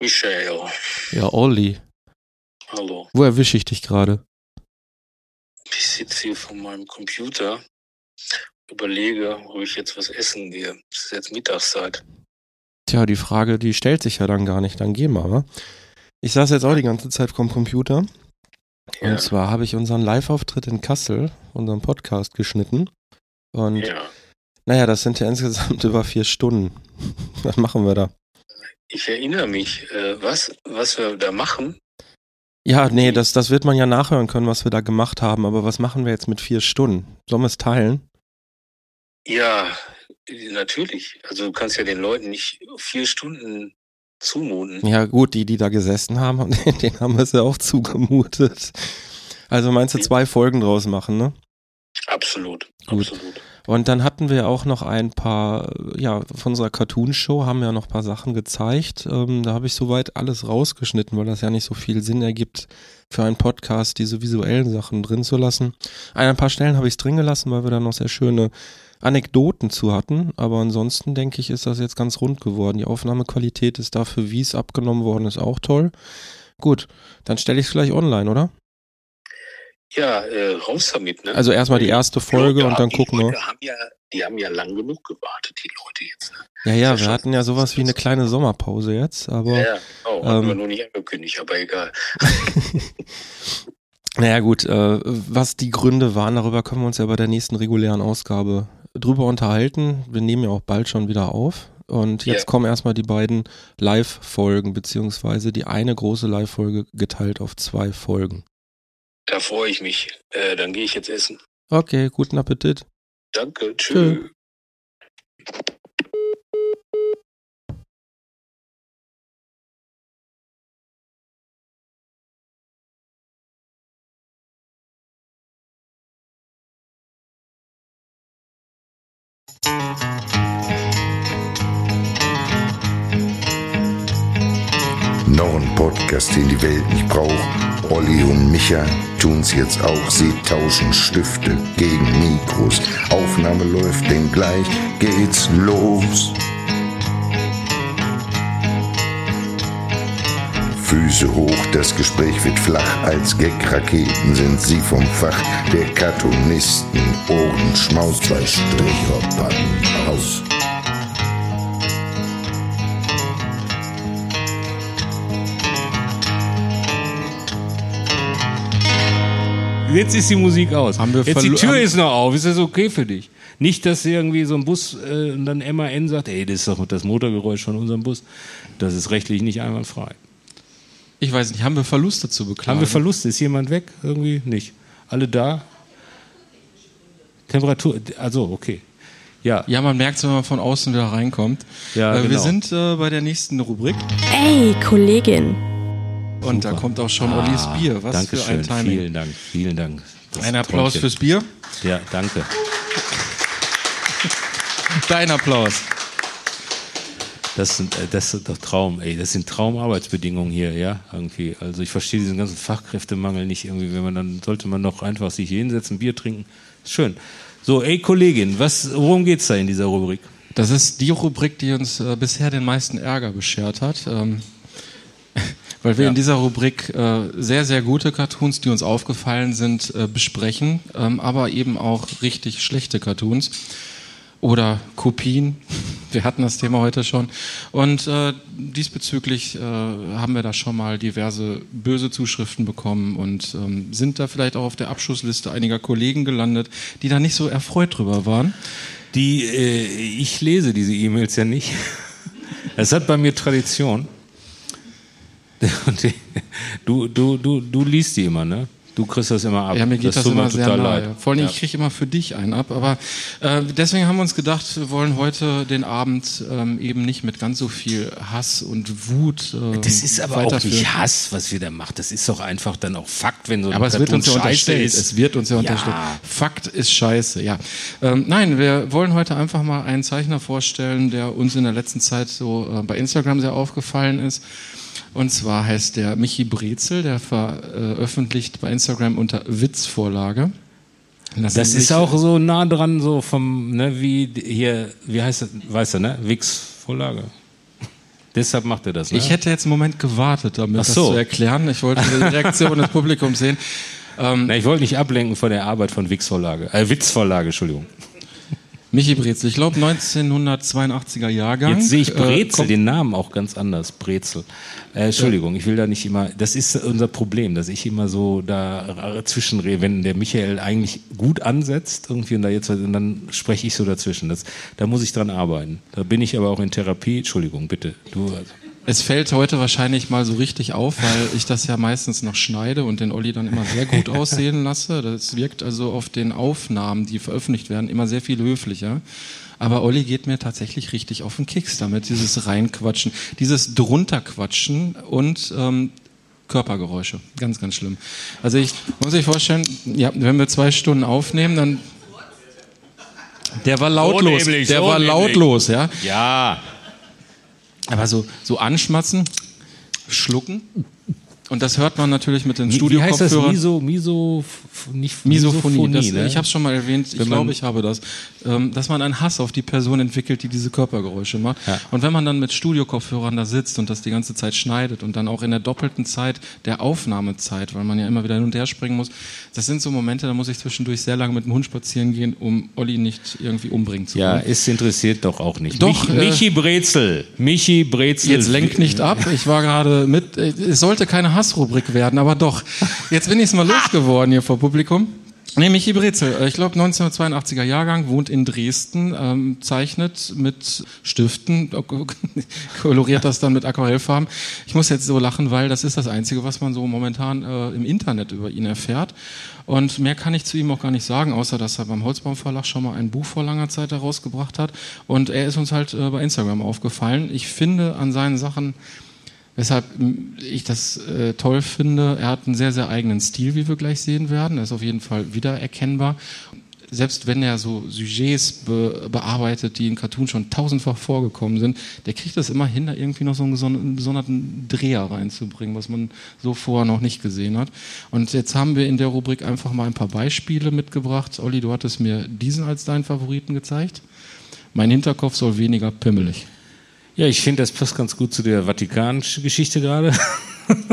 Michael, Ja, Olli. hallo. Wo erwische ich dich gerade? Ich sitze hier vor meinem Computer, überlege, wo ich jetzt was essen gehe. Es ist jetzt Mittagszeit. Tja, die Frage, die stellt sich ja dann gar nicht. Dann geh mal, wa? Ich saß jetzt auch die ganze Zeit vorm Computer. Ja. Und zwar habe ich unseren Live-Auftritt in Kassel, unseren Podcast geschnitten. Und ja. naja, das sind ja insgesamt über vier Stunden. Was machen wir da? Ich erinnere mich, äh, was, was wir da machen. Ja, nee, das, das wird man ja nachhören können, was wir da gemacht haben. Aber was machen wir jetzt mit vier Stunden? Sollen wir es teilen? Ja, natürlich. Also du kannst ja den Leuten nicht vier Stunden zumuten. Ja, gut, die, die da gesessen haben, denen haben wir es ja auch zugemutet. Also meinst du zwei Folgen draus machen, ne? Absolut, Gut. absolut. Und dann hatten wir auch noch ein paar, ja, von unserer Cartoon-Show haben wir noch ein paar Sachen gezeigt. Ähm, da habe ich soweit alles rausgeschnitten, weil das ja nicht so viel Sinn ergibt, für einen Podcast diese visuellen Sachen drin zu lassen. An ein paar Stellen habe ich es drin gelassen, weil wir da noch sehr schöne Anekdoten zu hatten. Aber ansonsten denke ich, ist das jetzt ganz rund geworden. Die Aufnahmequalität ist dafür, wie es abgenommen worden ist, auch toll. Gut, dann stelle ich es gleich online, oder? Ja, äh, raus damit, ne? Also erstmal die erste Folge Ja, und dann gucken wir. Haben ja, die haben ja lang genug gewartet, die Leute jetzt. Ne? Ja, ja, wir schon. hatten ja sowas wie eine kleine Sommerpause jetzt, aber. Ja, ja. Haben ähm, wir noch nicht angekündigt, aber egal. Naja gut, äh, was die Gründe waren, darüber können wir uns ja bei der nächsten regulären Ausgabe drüber unterhalten. Wir nehmen ja auch bald schon wieder auf. Und jetzt Ja. kommen erstmal die beiden Live-Folgen, beziehungsweise die eine große Live-Folge geteilt auf zwei Folgen. Da freue ich mich. Äh, dann gehe ich jetzt essen. Okay, guten Appetit. Danke, Tschö. tschüss. Noch ein Podcast, den die Welt nicht braucht. Olli und Micha tun's jetzt auch. Sie tauschen Stifte gegen Mikros. Aufnahme läuft, denn gleich geht's los. Füße hoch, das Gespräch wird flach. Als Gag-Raketen sind sie vom Fach der Cartoonisten. Ohren schmaus, zwei Strichhoppern aus. Jetzt ist die Musik aus. Haben wir Jetzt die Tür haben- ist noch auf. Ist das okay für dich? Nicht, dass irgendwie so ein Bus äh, und dann MAN sagt, ey, das ist doch das Motorgeräusch von unserem Bus. Das ist rechtlich nicht einwandfrei. Ich weiß nicht, haben wir Verluste zu beklagen? Haben wir Verluste? Ist jemand weg? Irgendwie nicht. Alle da? Temperatur, also okay. Ja, Ja, man merkt wenn man von außen wieder reinkommt. Ja, äh, Wir genau. sind äh, bei der nächsten Rubrik Ey, Kollegin. Und da kommt auch schon Ollis Bier. Was für Dankeschön. ein Timing. Vielen Dank. Vielen Dank. Das Ein Applaus Träumchen. fürs Bier. Ja, danke. Dein Applaus. Das sind, äh, das sind doch Traum, ey. Das sind Traumarbeitsbedingungen hier, ja, irgendwie. Also ich verstehe diesen ganzen Fachkräftemangel nicht irgendwie. Wenn man dann sollte man doch einfach sich hier hinsetzen, Bier trinken. Ist schön. So, ey Kollegin, was, worum geht's da in dieser Rubrik? Das ist die Rubrik, die uns äh, bisher den meisten Ärger beschert hat. Ähm, weil wir Ja. in dieser Rubrik äh, sehr, sehr gute Cartoons, die uns aufgefallen sind, äh, besprechen, ähm, aber eben auch richtig schlechte Cartoons oder Kopien. Wir hatten das Thema heute schon. Und äh, diesbezüglich äh, haben wir da schon mal diverse böse Zuschriften bekommen und ähm, sind da vielleicht auch auf der Abschussliste einiger Kollegen gelandet, die da nicht so erfreut drüber waren. Die, äh, ich lese diese E-Mails ja nicht. Es hat bei mir Tradition. Du, du, du, du liest die immer, ne? Du kriegst das immer ab. Ja, mir geht das, mir immer sehr total nahe. leid. Vor allem, Ja. ich kriege immer für dich einen ab. Aber äh, deswegen haben wir uns gedacht, wir wollen heute den Abend ähm, eben nicht mit ganz so viel Hass und Wut. Äh, Das ist aber auch nicht Hass, was wir da machen. Das ist doch einfach dann auch Fakt, wenn so ein Aber es wird uns ja unterstellt. ist. Es wird uns ja, Ja. unterstellt. Fakt ist scheiße, ja. Ähm, nein, wir wollen heute einfach mal einen Zeichner vorstellen, der uns in der letzten Zeit so äh, bei Instagram sehr aufgefallen ist. Und zwar heißt der Michi Brezel, der veröffentlicht bei Instagram unter Witzvorlage. Lassen Das ist auch so nah dran, so vom, ne, wie hier, wie heißt das, weißt du, ne? Wix-Vorlage. Deshalb macht er das, ne? Ich hätte jetzt einen Moment gewartet, damit Ach das so. zu erklären. Ich wollte die Reaktion des Publikums sehen. Na, ich wollte nicht ablenken von der Arbeit von Witzvorlage. Äh, Witzvorlage, Entschuldigung. Michi Brezel, ich glaube 1982er Jahrgang. Jetzt sehe ich Äh, Brezel, kommt- den Namen auch ganz anders. Brezel. Äh, Entschuldigung, ich will da nicht immer. Das ist unser Problem, dass ich immer so da zwischenrede, wenn der Michael eigentlich gut ansetzt irgendwie und da jetzt und dann spreche ich so dazwischen. Das, da muss ich dran arbeiten. Da bin ich aber auch in Therapie. Entschuldigung, bitte. Du. Also. Es fällt heute wahrscheinlich mal so richtig auf, weil ich das ja meistens noch schneide und den Olli dann immer sehr gut aussehen lasse. Das wirkt also auf den Aufnahmen, die veröffentlicht werden, immer sehr viel höflicher. Aber Olli geht mir tatsächlich richtig auf den Keks damit, dieses Reinquatschen, dieses Drunterquatschen und ähm, Körpergeräusche. Ganz, ganz schlimm. Also ich muss sich vorstellen, ja, wenn wir zwei Stunden aufnehmen, dann der war lautlos. nämlich, der so war nämlich. lautlos, ja. Ja. Aber so, so anschmatzen, schlucken. Und das hört man natürlich mit den Wie heißt das? Studiokopfhörern. Miso, Miso, nicht Misophonie. Das, ne? Ich habe es schon mal erwähnt. Ich glaube, ich habe das. Ähm, dass man einen Hass auf die Person entwickelt, die diese Körpergeräusche macht. Ja. Und wenn man dann mit Studiokopfhörern da sitzt und das die ganze Zeit schneidet und dann auch in der doppelten Zeit der Aufnahmezeit, weil man ja immer wieder hin und her springen muss, das sind so Momente, da muss ich zwischendurch sehr lange mit dem Hund spazieren gehen, um Olli nicht irgendwie umbringen zu Ja, wollen. es interessiert doch auch nicht. Doch, Mich, äh, Michi Brezel. Michi Brezel. Jetzt lenkt nicht ab. Ich war gerade mit. äh, Es sollte keine Hassrubrik werden, aber doch. Jetzt bin ich es mal losgeworden hier vor Publikum. Nee, Michi Brezel, äh, ich glaube 1982er Jahrgang, wohnt in Dresden, ähm, zeichnet mit Stiften, koloriert das dann mit Aquarellfarben. Ich muss jetzt so lachen, weil das ist das Einzige, was man so momentan äh, im Internet über ihn erfährt. Und mehr kann ich zu ihm auch gar nicht sagen, außer dass er beim Holzbaum Verlag schon mal ein Buch vor langer Zeit herausgebracht hat. Und er ist uns halt äh, bei Instagram aufgefallen. Ich finde an seinen Sachen, weshalb m, ich das äh, toll finde, er hat einen sehr, sehr eigenen Stil, wie wir gleich sehen werden. Er ist auf jeden Fall wiedererkennbar. Selbst wenn er so Sujets be bearbeitet, die in Cartoon schon tausendfach vorgekommen sind, der kriegt das immer hin, da irgendwie noch so einen besonderen Dreher reinzubringen, was man so vorher noch nicht gesehen hat. Und jetzt haben wir in der Rubrik einfach mal ein paar Beispiele mitgebracht. Olli, du hattest mir diesen als deinen Favoriten gezeigt. Mein Hinterkopf soll weniger pimmelig. Ja, ich finde, das passt ganz gut zu der Vatikan-Geschichte gerade.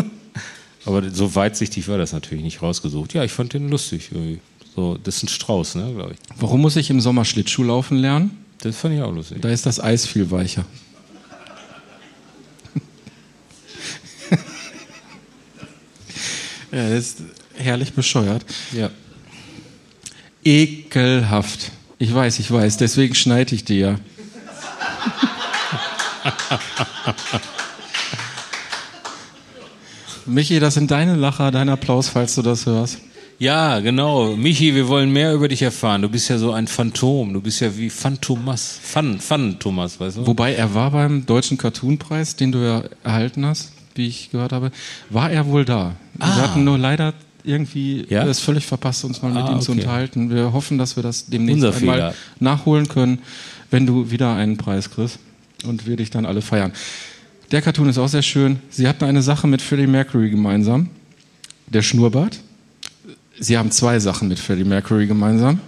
Aber so weitsichtig war das natürlich nicht rausgesucht. Ja, ich fand den lustig. irgendwie. So, das ist ein Strauß, ne, glaube ich. Warum muss ich im Sommer Schlittschuh laufen lernen? Das fand ich auch lustig. Da ist das Eis viel weicher. ja, das ist herrlich bescheuert. Ja. Ekelhaft. Ich weiß, ich weiß, deswegen schneide ich dir ja. Michi, das sind deine Lacher, dein Applaus, falls du das hörst. Ja, genau. Michi, wir wollen mehr über dich erfahren. Du bist ja so ein Phantom. Du bist ja wie Phantomas. Phan, Phantomas, weißt du? Wobei er war beim Deutschen Cartoon-Preis, den du ja erhalten hast, wie ich gehört habe, war er wohl da. Wir Ah. hatten nur leider irgendwie Ja? es völlig verpasst, uns mal mit Ah, ihm zu okay. unterhalten. Wir hoffen, dass wir das demnächst Unser einmal Fehler. nachholen können, wenn du wieder einen Preis kriegst und wir dich dann alle feiern. Der Cartoon ist auch sehr schön. Sie hatten eine Sache mit Freddie Mercury gemeinsam. Der Schnurrbart. Sie haben zwei Sachen mit Freddie Mercury gemeinsam.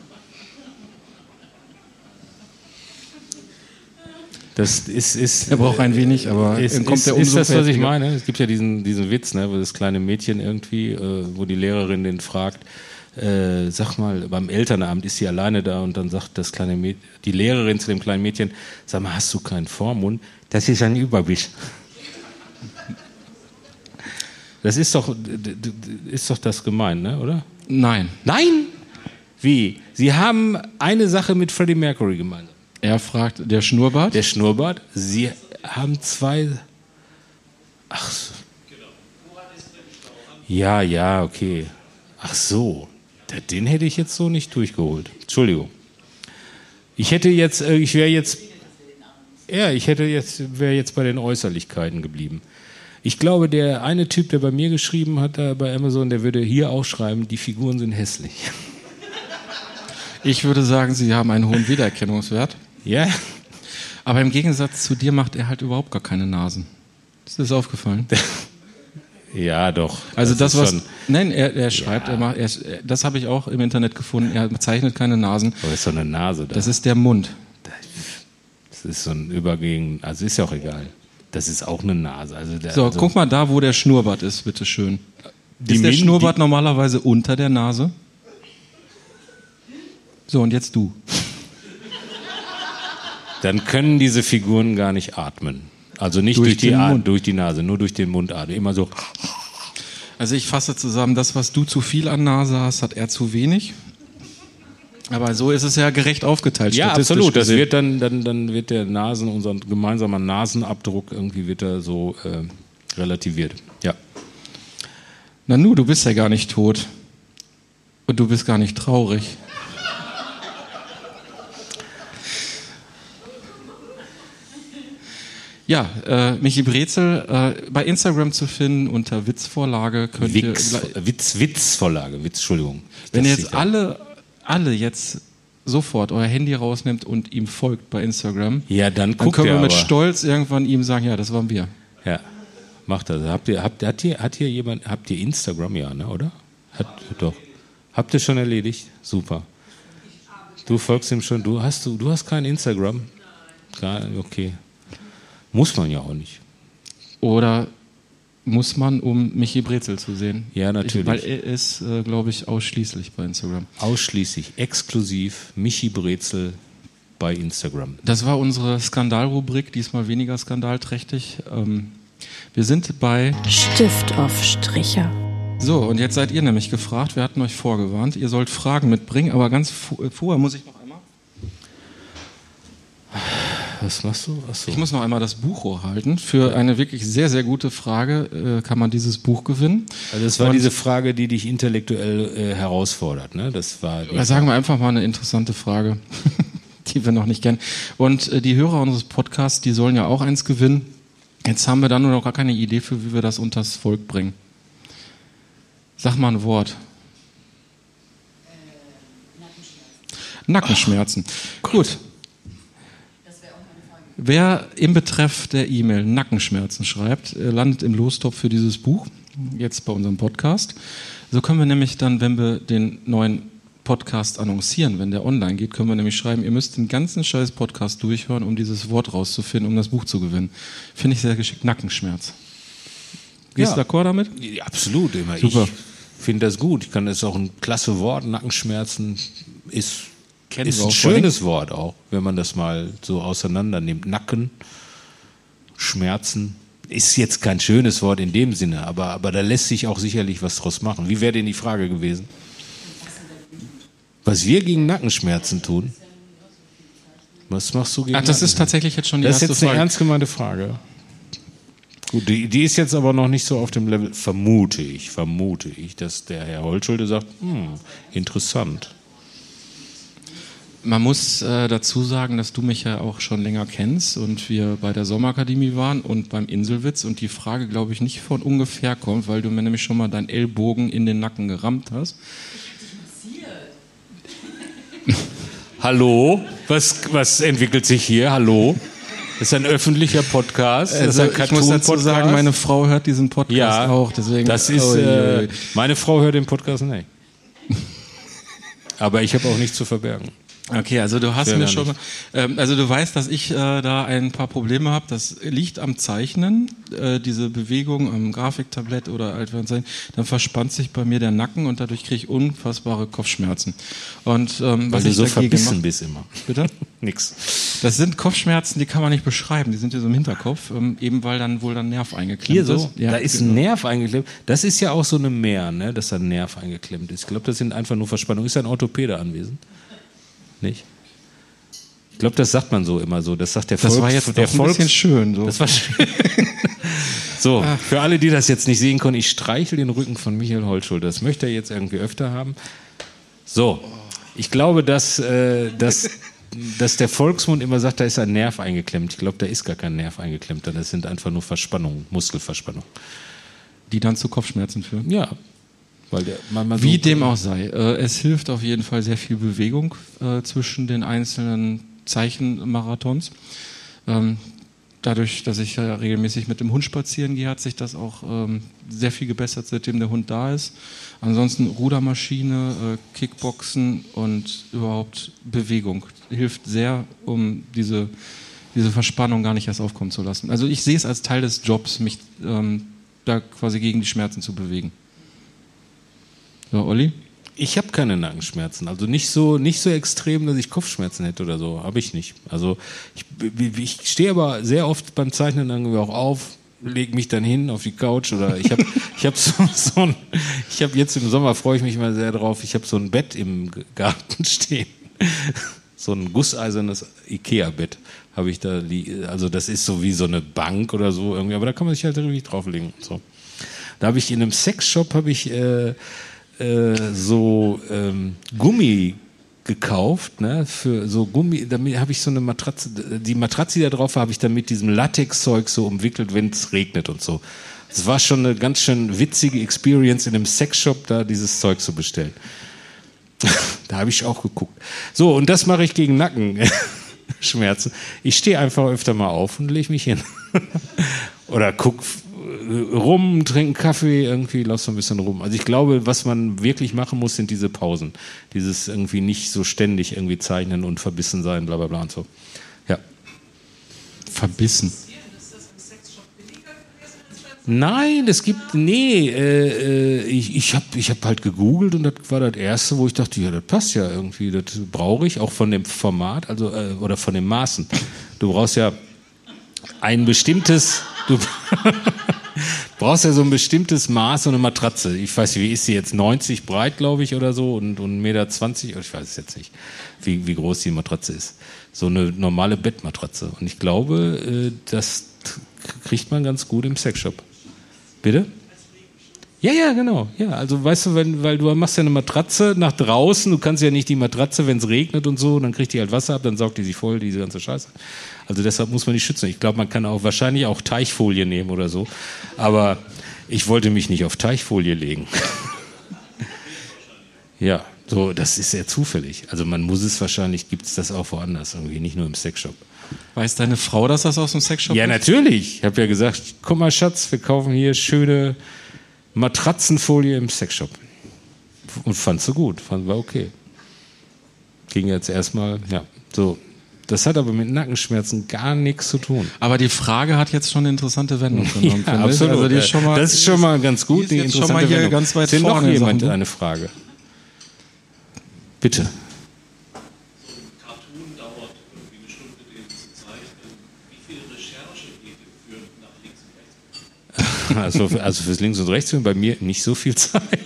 Das ist, ist, Er braucht ein wenig, aber ist, kommt ist, er ist das, was ich meine? Es gibt ja diesen, diesen Witz, ne, wo das kleine Mädchen irgendwie, äh, wo die Lehrerin den fragt, äh, sag mal, beim Elternabend ist sie alleine da und dann sagt das kleine Mädchen, die Lehrerin zu dem kleinen Mädchen, sag mal, hast du keinen Vormund? Das ist ein Überbiss. Das ist doch, ist doch das gemein, ne, oder? Nein. Nein! Wie? Sie haben eine Sache mit Freddie Mercury gemeinsam. Er fragt, der Schnurrbart? Der Schnurrbart. Sie haben zwei. Ach so. Ja, ja, okay. Ach so. Den hätte ich jetzt so nicht durchgeholt. Entschuldigung. Ich hätte jetzt, äh, ich wäre jetzt. Ja, ich hätte jetzt, wäre jetzt bei den Äußerlichkeiten geblieben. Ich glaube, der eine Typ, der bei mir geschrieben hat, da bei Amazon, der würde hier auch schreiben, die Figuren sind hässlich. Ich würde sagen, sie haben einen hohen Wiedererkennungswert. Ja? Aber im Gegensatz zu dir macht er halt überhaupt gar keine Nasen. Ist dir das aufgefallen? Ja, doch. Also das, ist was. schon- Nein, er, er schreibt, er macht, er, das habe ich auch im Internet gefunden. Er zeichnet keine Nasen. Aber ist doch eine Nase da. Das ist der Mund. Das ist so ein Übergehen, also ist ja auch egal. Das ist auch eine Nase. Also der, So, also guck mal da, wo der Schnurrbart ist, bitteschön. Die ist der Min- Schnurrbart normalerweise unter der Nase? So, und jetzt du. Dann können diese Figuren gar nicht atmen. Also nicht Durch durch, die, den At- Mund. durch die Nase, nur durch den Mund atmen. Immer so. Also ich fasse zusammen, das, was du zu viel an Nase hast, hat er zu wenig. Aber so ist es ja gerecht aufgeteilt. Ja, absolut. Das wird dann, dann, dann wird der Nasen, unser gemeinsamer Nasenabdruck irgendwie wird er so äh, relativiert. Ja. Nanu, du bist ja gar nicht tot. Und du bist gar nicht traurig. Ja, äh, Michi Brezel äh, bei Instagram zu finden unter Witzvorlage könnt Witz, ihr. Witz, Witzvorlage, Witz, Entschuldigung. Wenn ihr jetzt alle, alle jetzt sofort euer Handy rausnimmt und ihm folgt bei Instagram, Ja, dann dann können wir mit aber. Stolz irgendwann ihm sagen, ja, das waren wir. Ja, macht das. Habt ihr, habt, hat, ihr, hat hier jemand, habt ihr Instagram, ja, ne, oder? Hat, doch. Habt ihr schon erledigt? Super. Du folgst ihm schon, du hast, du, du hast kein Instagram? Gar, okay. Muss man ja auch nicht. Oder muss man, um Michi Brezel zu sehen? Ja, natürlich. Ich, weil er ist, äh, glaube ich, ausschließlich bei Instagram. Ausschließlich, exklusiv Michi Brezel bei Instagram. Das war unsere Skandalrubrik, diesmal weniger skandalträchtig. Ähm, wir sind bei. Stift auf Stricher. So, und jetzt seid ihr nämlich gefragt. Wir hatten euch vorgewarnt. Ihr sollt Fragen mitbringen, aber ganz vo- äh, vorher muss ich noch einmal. Was machst du? Achso. Ich muss noch einmal das Buch hochhalten. Für eine wirklich sehr, sehr gute Frage äh, kann man dieses Buch gewinnen. Also das war Und- diese Frage, die dich intellektuell äh, herausfordert, ne? Das war Ja, sagen wir einfach mal eine interessante Frage, die wir noch nicht kennen. Und äh, die Hörer unseres Podcasts, die sollen ja auch eins gewinnen. Jetzt haben wir da nur noch gar keine Idee für, wie wir das unters Volk bringen. Sag mal ein Wort. Nackenschmerzen. Gut. Wer im Betreff der E-Mail Nackenschmerzen schreibt, äh, landet im Lostopf für dieses Buch, jetzt bei unserem Podcast. So können wir nämlich dann, wenn wir den neuen Podcast annoncieren, wenn der online geht, können wir nämlich schreiben, ihr müsst den ganzen scheiß Podcast durchhören, um dieses Wort rauszufinden, um das Buch zu gewinnen. Finde ich sehr geschickt. Nackenschmerz. Gehst du Ja. d'accord damit? Ja, absolut, immer. Super. Ich finde das gut. Ich kann das auch ein klasse Wort. Nackenschmerzen ist, Kennen ist ein schönes Wort auch, wenn man das mal so auseinander nimmt. Nacken, Schmerzen ist jetzt kein schönes Wort in dem Sinne, aber, aber da lässt sich auch sicherlich was draus machen. Wie wäre denn die Frage gewesen? Was wir gegen Nackenschmerzen tun? Was machst du gegen Ach, das ist tatsächlich jetzt schon die Das ist erste jetzt eine Frage. ernst gemeinte Frage. Gut, die, die ist jetzt aber noch nicht so auf dem Level, vermute ich, vermute ich, dass der Herr Holtschulde sagt, hm, interessant. Man muss äh, dazu sagen, dass du mich ja auch schon länger kennst und wir bei der Sommerakademie waren und beim Inselwitz und die Frage, glaube ich, nicht von ungefähr kommt, weil du mir nämlich schon mal deinen Ellbogen in den Nacken gerammt hast. Hallo? Was, was entwickelt sich hier? Hallo? Das ist ein öffentlicher Podcast. Also, ein ich muss dazu sagen, meine Frau hört diesen Podcast ja, auch. Deswegen, das ist, ui, äh, meine Frau hört den Podcast nicht. Aber ich habe auch nichts zu verbergen. Okay, also du hast Sehr mir schon, ähm, also du weißt, dass ich äh, da ein paar Probleme habe. Das liegt am Zeichnen, äh, diese Bewegung am Grafiktablett oder Altfernsehen. Dann verspannt sich bei mir der Nacken und dadurch kriege ich unfassbare Kopfschmerzen. Und ähm, Weil was du ich so verbissen mach- bist immer. Bitte? Nix. Das sind Kopfschmerzen, die kann man nicht beschreiben. Die sind hier so im Hinterkopf, ähm, eben weil dann wohl ein Nerv eingeklemmt Hier so, ist. Ja, da ist genau. ein Nerv eingeklemmt. Das ist ja auch so eine Mehr, ne, dass da ein Nerv eingeklemmt ist. Ich glaube, das sind einfach nur Verspannungen. Ist ein Orthopäde anwesend? Nicht? Ich glaube, das sagt man so immer so. Das sagt der Das Volks, war jetzt der doch ein bisschen schön. So. Das war schön. so, für alle, die das jetzt nicht sehen können, ich streichel den Rücken von Michael Holtschuld. Das möchte er jetzt irgendwie öfter haben. So, ich glaube, dass, äh, dass, dass der Volksmund immer sagt, da ist ein Nerv eingeklemmt. Ich glaube, da ist gar kein Nerv eingeklemmt. Das sind einfach nur Verspannungen, Muskelverspannungen. die dann zu Kopfschmerzen führen. Ja, der, man, man Wie dem auch sei. Äh, es hilft auf jeden Fall sehr viel Bewegung äh, zwischen den einzelnen Zeichenmarathons. Ähm, dadurch, dass ich ja regelmäßig mit dem Hund spazieren gehe, hat sich das auch ähm, sehr viel gebessert, seitdem der Hund da ist. Ansonsten Rudermaschine, äh, Kickboxen und überhaupt Bewegung hilft sehr, um diese diese Verspannung gar nicht erst aufkommen zu lassen. Also ich sehe es als Teil des Jobs, mich ähm, da quasi gegen die Schmerzen zu bewegen. So, Olli? Ich habe keine Nackenschmerzen. Also nicht so, nicht so extrem, dass ich Kopfschmerzen hätte oder so. Habe ich nicht. Also ich, ich stehe aber sehr oft beim Zeichnen irgendwie auch auf, lege mich dann hin auf die Couch oder ich habe ich hab so, so ein, ich habe jetzt im Sommer freue ich mich immer sehr drauf, ich habe so ein Bett im Garten stehen. So ein gusseisernes Ikea-Bett habe ich da, also das ist so wie so eine Bank oder so irgendwie, aber da kann man sich halt richtig drauflegen. So. Da habe ich in einem Sexshop habe ich äh, äh, so ähm, Gummi gekauft, ne, für so Gummi, damit habe ich so eine Matratze, die Matratze, die da drauf war, habe ich dann mit diesem Latexzeug so umwickelt, wenn es regnet und so. Es war schon eine ganz schön witzige Experience in einem Sexshop, da dieses Zeug zu bestellen. da habe ich auch geguckt. So, und das mache ich gegen Nackenschmerzen. Ich stehe einfach öfter mal auf und lege mich hin. Oder guck rum, trinken Kaffee, irgendwie lass so ein bisschen rum. Also ich glaube, was man wirklich machen muss, sind diese Pausen. Dieses irgendwie nicht so ständig irgendwie zeichnen und verbissen sein, bla bla bla und so. Ja. Verbissen. Nein, es gibt, nee, äh, äh, ich, ich habe ich hab halt gegoogelt und das war das Erste, wo ich dachte, ja, das passt ja irgendwie, das brauche ich, auch von dem Format, also, äh, oder von den Maßen. Du brauchst ja ein bestimmtes, du brauchst ja so ein bestimmtes Maß und eine Matratze. Ich weiß nicht, wie ist sie jetzt? 90 breit, glaube ich, oder so und, und 1,20 Meter, ich weiß es jetzt nicht, wie, wie groß die Matratze ist. So eine normale Bettmatratze. Und ich glaube, äh, das kriegt man ganz gut im Sexshop. Bitte? Ja, ja, genau. Ja, also weißt du, wenn, weil du machst ja eine Matratze nach draußen, du kannst ja nicht die Matratze, wenn es regnet und so, dann kriegt die halt Wasser ab, dann saugt die sich voll, diese ganze Scheiße. Also deshalb muss man die schützen. Ich glaube, man kann auch wahrscheinlich auch Teichfolie nehmen oder so. Aber ich wollte mich nicht auf Teichfolie legen. ja, so, das ist sehr zufällig. Also man muss es wahrscheinlich, gibt es das auch woanders, irgendwie, nicht nur im Sexshop. Weiß deine Frau, dass das aus dem Sexshop ja, ist? Ja, natürlich. Ich habe ja gesagt, guck mal, Schatz, wir kaufen hier schöne Matratzenfolie im Sexshop. Und fand sie gut, fand war okay. Ging jetzt erstmal, ja, so. Das hat aber mit Nackenschmerzen gar nichts zu tun. Aber die Frage hat jetzt schon eine interessante Wendung genommen. ja, absolut. Also die ist schon mal, das ist schon mal ganz gut. Die, die ist schon mal hier Wendung. ganz weit Sind vorne. noch jemand eine Frage? Bitte. Also, also fürs Links und Rechts bei mir nicht so viel Zeit.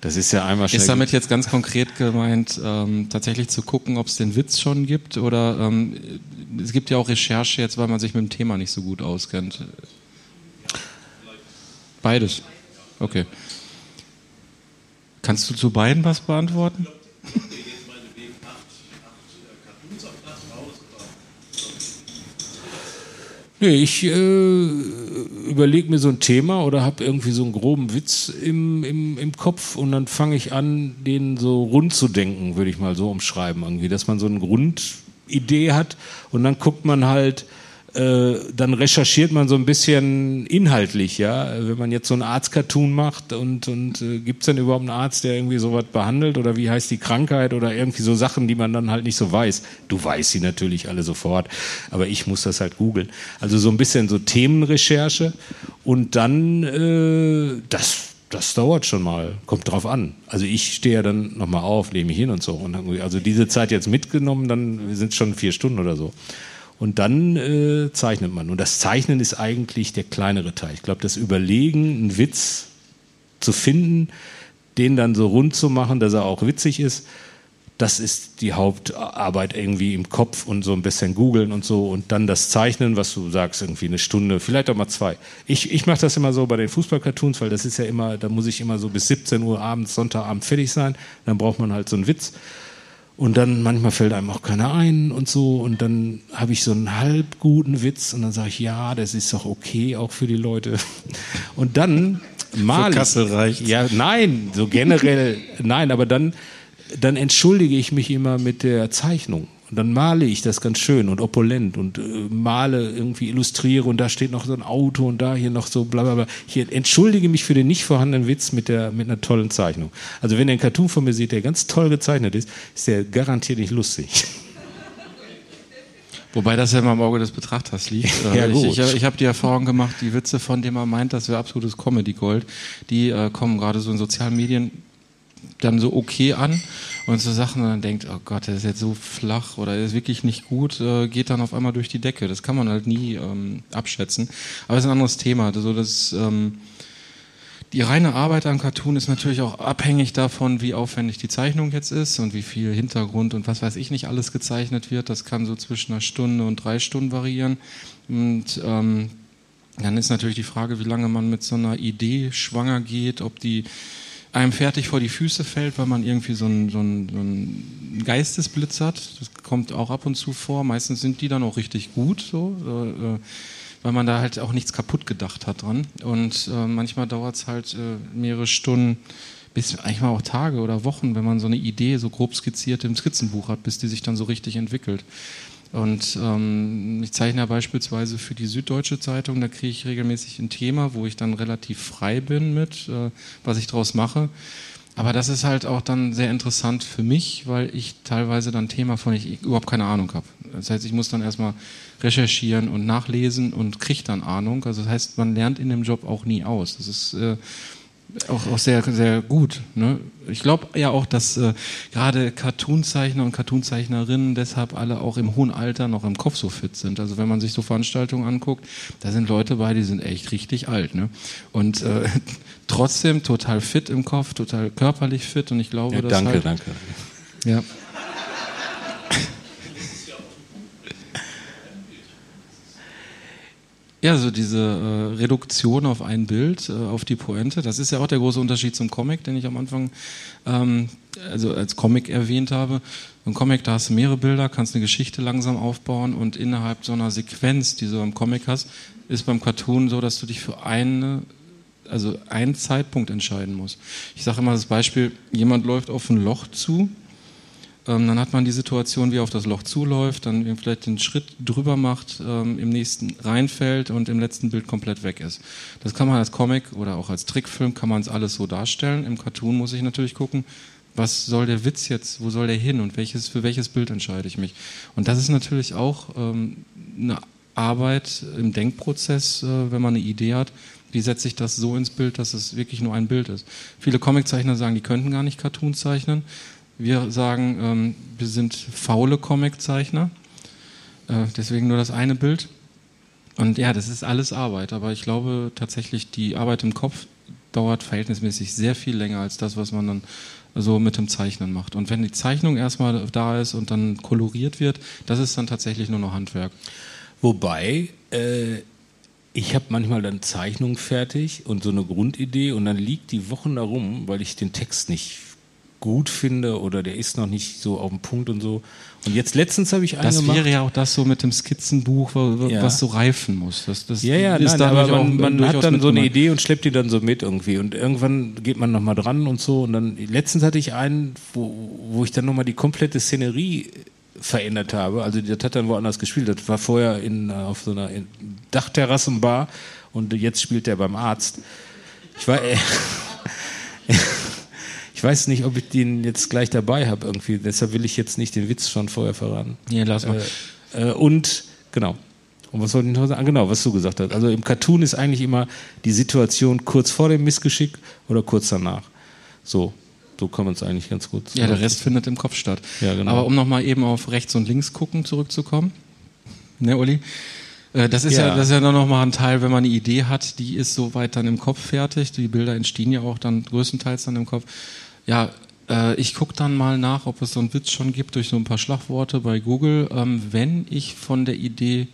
Das ist ja einmal schnell. Ist damit jetzt ganz konkret gemeint, ähm, tatsächlich zu gucken, ob es den Witz schon gibt? Oder ähm, es gibt ja auch Recherche jetzt, weil man sich mit dem Thema nicht so gut auskennt. Beides. Okay. Kannst du zu beiden was beantworten? Nee, ich äh, überlege mir so ein Thema oder habe irgendwie so einen groben Witz im, im, im Kopf und dann fange ich an, den so rund zu denken, würde ich mal so umschreiben, irgendwie, dass man so eine Grundidee hat und dann guckt man halt, äh, dann recherchiert man so ein bisschen inhaltlich, ja. Wenn man jetzt so einen Arzt-Cartoon macht und, und äh, gibt es denn überhaupt einen Arzt, der irgendwie sowas behandelt oder wie heißt die Krankheit oder irgendwie so Sachen, die man dann halt nicht so weiß. Du weißt sie natürlich alle sofort, aber ich muss das halt googeln. Also so ein bisschen so Themenrecherche und dann äh, das das dauert schon mal, kommt drauf an. Also ich stehe ja dann nochmal auf, lege mich hin und so. Und also diese Zeit jetzt mitgenommen, dann sind es schon vier Stunden oder so. Und dann äh, zeichnet man. Und das Zeichnen ist eigentlich der kleinere Teil. Ich glaube, das Überlegen, einen Witz zu finden, den dann so rund zu machen, dass er auch witzig ist, das ist die Hauptarbeit irgendwie im Kopf und so ein bisschen googeln und so und dann das Zeichnen, was du sagst, irgendwie eine Stunde, vielleicht auch mal zwei. Ich, ich mache das immer so bei den Fußballcartoons, weil das ist ja immer, da muss ich immer so bis 17 Uhr abends, Sonntagabend fertig sein. Dann braucht man halt so einen Witz. Und dann manchmal fällt einem auch keiner ein und so. Und dann habe ich so einen halb guten Witz und dann sage ich, ja, das ist doch okay, auch für die Leute. Und dann mal. Für Kassel reicht. Ja, nein, so generell, nein, aber dann, dann entschuldige ich mich immer mit der Zeichnung. Und dann male ich das ganz schön und opulent und äh, male, irgendwie illustriere und da steht noch so ein Auto und da hier noch so bla bla bla. Ich entschuldige mich für den nicht vorhandenen Witz mit, der, mit einer tollen Zeichnung. Also wenn ihr einen Cartoon von mir seht, der ganz toll gezeichnet ist, ist der garantiert nicht lustig. Wobei das ja immer im Auge des Betrachters liegt. Äh, Ja, ich gut. ich, ich habe die Erfahrung gemacht, die Witze, von denen man meint, das wäre absolutes Comedy-Gold, die äh, kommen gerade so in sozialen Medien dann so okay an und so Sachen, und dann denkt, oh Gott, der ist jetzt so flach oder der ist wirklich nicht gut, äh, geht dann auf einmal durch die Decke. Das kann man halt nie ähm, abschätzen. Aber es ist ein anderes Thema. Also das, ähm, die reine Arbeit am Cartoon ist natürlich auch abhängig davon, wie aufwendig die Zeichnung jetzt ist und wie viel Hintergrund und was weiß ich nicht alles gezeichnet wird. Das kann so zwischen einer Stunde und drei Stunden variieren. Und ähm, dann ist natürlich die Frage, wie lange man mit so einer Idee schwanger geht, ob die einem fertig vor die Füße fällt, weil man irgendwie so einen, so einen, so einen Geistesblitz hat. Das kommt auch ab und zu vor. Meistens sind die dann auch richtig gut, so, äh, äh, weil man da halt auch nichts kaputt gedacht hat dran. Und äh, manchmal dauert es halt äh, mehrere Stunden, bis manchmal auch Tage oder Wochen, wenn man so eine Idee so grob skizziert im Skizzenbuch hat, bis die sich dann so richtig entwickelt. Und ähm, ich zeichne ja beispielsweise für die Süddeutsche Zeitung, da kriege ich regelmäßig ein Thema, wo ich dann relativ frei bin mit, äh, was ich draus mache. Aber das ist halt auch dann sehr interessant für mich, weil ich teilweise dann Thema von ich überhaupt keine Ahnung habe. Das heißt, ich muss dann erstmal recherchieren und nachlesen und kriege dann Ahnung. Also das heißt, man lernt in dem Job auch nie aus. Das ist äh, auch, auch sehr, sehr gut. Ne? Ich glaube ja auch, dass äh, gerade Cartoonzeichner und Cartoonzeichnerinnen deshalb alle auch im hohen Alter noch im Kopf so fit sind. Also wenn man sich so Veranstaltungen anguckt, da sind Leute bei, die sind echt richtig alt. Ne? Und äh, trotzdem total fit im Kopf, total körperlich fit. Und ich glaube, Ja, dass danke, halt, danke. Ja. Ja, so diese äh, Reduktion auf ein Bild, äh, auf die Pointe, das ist ja auch der große Unterschied zum Comic, den ich am Anfang ähm, also als Comic erwähnt habe. Im Comic, da hast du mehrere Bilder, kannst eine Geschichte langsam aufbauen und innerhalb so einer Sequenz, die du im Comic hast, ist beim Cartoon so, dass du dich für eine also einen Zeitpunkt entscheiden musst. Ich sage immer das Beispiel, jemand läuft auf ein Loch zu, ähm, dann hat man die Situation, wie er auf das Loch zuläuft, dann vielleicht den Schritt drüber macht, ähm, im nächsten reinfällt und im letzten Bild komplett weg ist. Das kann man als Comic oder auch als Trickfilm, kann man es alles so darstellen. Im Cartoon muss ich natürlich gucken, was soll der Witz jetzt, wo soll der hin und welches, für welches Bild entscheide ich mich. Und das ist natürlich auch ähm, eine Arbeit im Denkprozess, äh, wenn man eine Idee hat, wie setze ich das so ins Bild, dass es wirklich nur ein Bild ist. Viele Comiczeichner sagen, die könnten gar nicht Cartoon zeichnen. Wir sagen, ähm, wir sind faule Comiczeichner, äh, deswegen nur das eine Bild. Und ja, das ist alles Arbeit, aber ich glaube tatsächlich, die Arbeit im Kopf dauert verhältnismäßig sehr viel länger als das, was man dann so mit dem Zeichnen macht. Und wenn die Zeichnung erstmal da ist und dann koloriert wird, das ist dann tatsächlich nur noch Handwerk. Wobei, äh, ich habe manchmal dann Zeichnungen fertig und so eine Grundidee und dann liegt die Wochen da rum, weil ich den Text nicht gut finde oder der ist noch nicht so auf dem Punkt und so. Und jetzt letztens habe ich einen Das wäre ja auch das so mit dem Skizzenbuch, wa- wa- Ja. was so reifen muss. Das, das Ja, ja, ist nein, aber man, man hat dann so eine. Idee und schleppt die dann so mit irgendwie. Und irgendwann geht man nochmal dran und so. Und dann, letztens hatte ich einen, wo, wo ich dann nochmal die komplette Szenerie verändert habe. Also das hat dann woanders gespielt. Das war vorher in, äh, auf so einer in- Dachterrassenbar und jetzt spielt er beim Arzt. Ich war, äh, weiß nicht, ob ich den jetzt gleich dabei habe irgendwie. Deshalb will ich jetzt nicht den Witz schon vorher verraten. Nee, lass mal. Äh, äh, und genau. Und was wollte ich noch sagen? Genau, was du gesagt hast. Also im Cartoon ist eigentlich immer die Situation kurz vor dem Missgeschick oder kurz danach. So, so kann man es eigentlich ganz gut Ja, der Rest findet im Kopf statt. Ja, genau. Aber um nochmal eben auf rechts und links gucken zurückzukommen. Ne, Uli? Äh, Das ist ja, Ja. das ist ja noch mal ein Teil, wenn man eine Idee hat, die ist soweit dann im Kopf fertig. Die Bilder entstehen ja auch dann größtenteils dann im Kopf. Ja, äh, ich gucke dann mal nach, ob es so einen Witz schon gibt durch so ein paar Schlagworte bei Google. Ähm, wenn ich von der Idee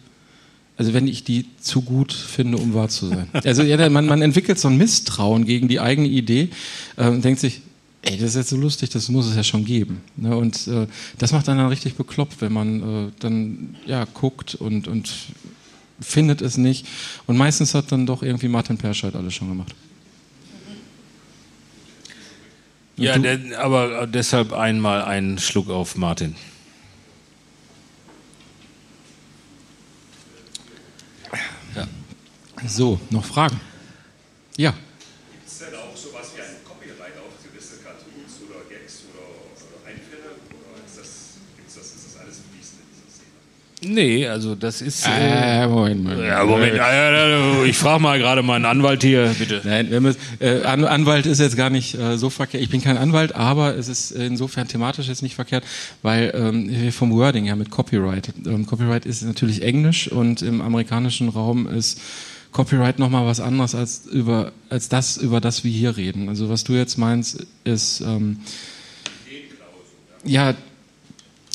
also wenn ich die zu gut finde, um wahr zu sein. Also ja, man, man entwickelt so ein Misstrauen gegen die eigene Idee äh, und denkt sich, ey, das ist jetzt so lustig, das muss es ja schon geben. Ne? Und äh, das macht dann, dann richtig bekloppt, wenn man äh, dann ja guckt und, und findet es nicht. Und meistens hat dann doch irgendwie Martin Perscheid alles schon gemacht. Ja, der, aber deshalb einmal einen Schluck auf Martin. So, noch Fragen? Ja. Gibt es denn auch sowas wie ein Copyright auf gewisse Cartoons oder Gags oder, oder Einfälle? Oder ist das, gibt's das, ist das alles fließend in dieser Szene? Nee, also das ist. Äh, Moment, Moment. ja, Moment, äh, ich frage mal gerade meinen Anwalt hier, bitte. Nein, wir müssen, äh, An Anwalt ist jetzt gar nicht äh, so verkehrt. Ich bin kein Anwalt, aber es ist insofern thematisch jetzt nicht verkehrt, weil ähm, vom Wording her mit Copyright. Ähm, Copyright ist natürlich Englisch und im amerikanischen Raum ist Copyright nochmal was anderes als über als das, über das wir hier reden. Also was du jetzt meinst, ist ähm, ja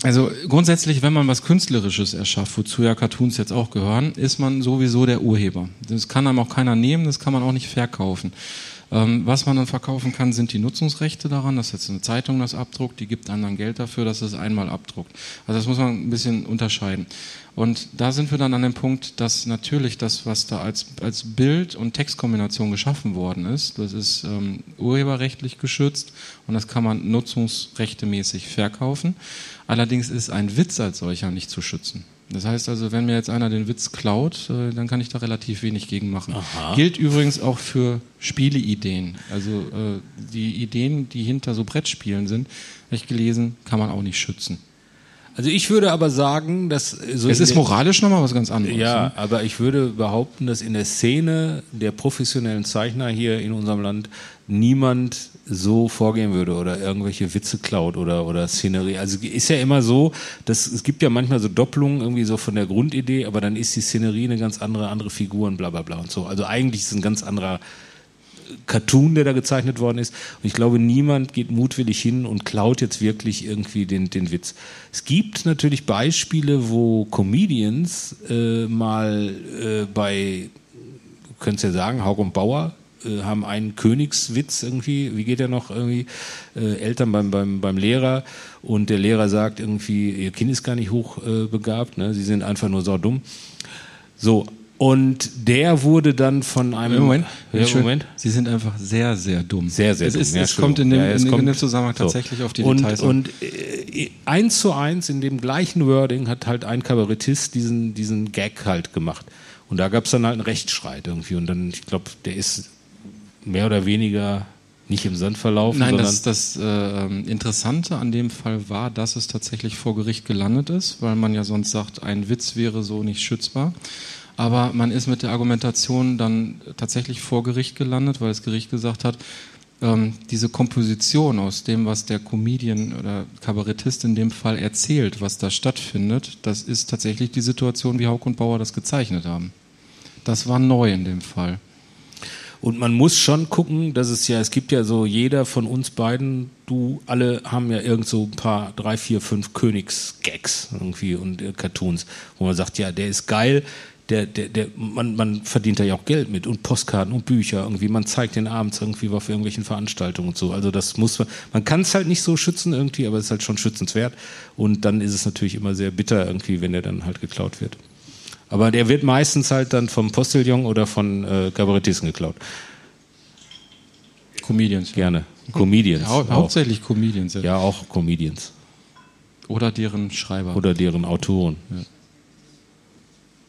also grundsätzlich, wenn man was Künstlerisches erschafft, wozu ja Cartoons jetzt auch gehören, ist man sowieso der Urheber. Das kann einem auch keiner nehmen, das kann man auch nicht verkaufen. Ähm, was man dann verkaufen kann, sind die Nutzungsrechte daran, dass jetzt eine Zeitung das abdruckt, die gibt dann Geld dafür, dass es einmal abdruckt. Also das muss man ein bisschen unterscheiden. Und da sind wir dann an dem Punkt, dass natürlich das, was da als, als Bild- und Textkombination geschaffen worden ist, das ist ähm, urheberrechtlich geschützt und das kann man nutzungsrechtemäßig verkaufen. Allerdings ist ein Witz als solcher nicht zu schützen. Das heißt also, wenn mir jetzt einer den Witz klaut, äh, dann kann ich da relativ wenig gegen machen. Aha. Gilt übrigens auch für Spieleideen. Also äh, die Ideen, die hinter so Brettspielen sind, habe ich gelesen, kann man auch nicht schützen. Also ich würde aber sagen, dass so Es ist moralisch nochmal was ganz anderes. Ja, ne? aber ich würde behaupten, dass in der Szene der professionellen Zeichner hier in unserem Land niemand so vorgehen würde oder irgendwelche Witze klaut oder, oder Szenerie. Also ist ja immer so, dass es gibt ja manchmal so Doppelungen irgendwie so von der Grundidee, aber dann ist die Szenerie eine ganz andere, andere Figuren, bla bla bla und so. Also eigentlich ist es ein ganz anderer Cartoon, der da gezeichnet worden ist. Und ich glaube, niemand geht mutwillig hin und klaut jetzt wirklich irgendwie den, den Witz. Es gibt natürlich Beispiele, wo Comedians äh, mal äh, bei, du könntest ja sagen, Haug und Bauer äh, haben einen Königswitz irgendwie, wie geht der noch irgendwie, äh, Eltern beim, beim, beim Lehrer und der Lehrer sagt irgendwie, ihr Kind ist gar nicht hochbegabt, begabt, ne? sie sind einfach nur saudumm. So, und der wurde dann von einem... Moment, ja. Moment. Sie sind einfach sehr, sehr dumm. Sehr, sehr es dumm. Ist, Ja, es kommt in dem, Ja, in, kommt- dem Zusammenhang so. tatsächlich auf die und, Details. Und äh, eins zu eins in dem gleichen Wording hat halt ein Kabarettist diesen, diesen Gag halt gemacht. Und da gab es dann halt einen Rechtsstreit irgendwie. Und dann, ich glaube, der ist mehr oder weniger nicht im Sand verlaufen, Nein, das, das äh, Interessante an dem Fall war, dass es tatsächlich vor Gericht gelandet ist, weil man ja sonst sagt, ein Witz wäre so nicht schützbar. Aber man ist mit der Argumentation dann tatsächlich vor Gericht gelandet, weil das Gericht gesagt hat, ähm, diese Komposition aus dem, was der Comedian oder Kabarettist in dem Fall erzählt, was da stattfindet, das ist tatsächlich die Situation, wie Hauk und Bauer das gezeichnet haben. Das war neu in dem Fall. Und man muss schon gucken, dass es ja, es gibt ja so, jeder von uns beiden, du, alle haben ja irgend so ein paar, drei, vier, fünf Königsgags irgendwie und äh, Cartoons, wo man sagt, ja, der ist geil, der, der, der, man, man verdient da ja auch Geld mit und Postkarten und Bücher irgendwie, man zeigt den abends irgendwie auf irgendwelchen Veranstaltungen und so. Also das muss man, man kann es halt nicht so schützen irgendwie, aber es ist halt schon schützenswert. Und dann ist es natürlich immer sehr bitter irgendwie, wenn der dann halt geklaut wird. Aber der wird meistens halt dann vom Postillon oder von äh, Kabarettisten geklaut. Comedians. Gerne. Comedians. Hau auch. hauptsächlich Comedians. Ja. Ja, auch Comedians. Oder deren Schreiber. Oder deren Autoren.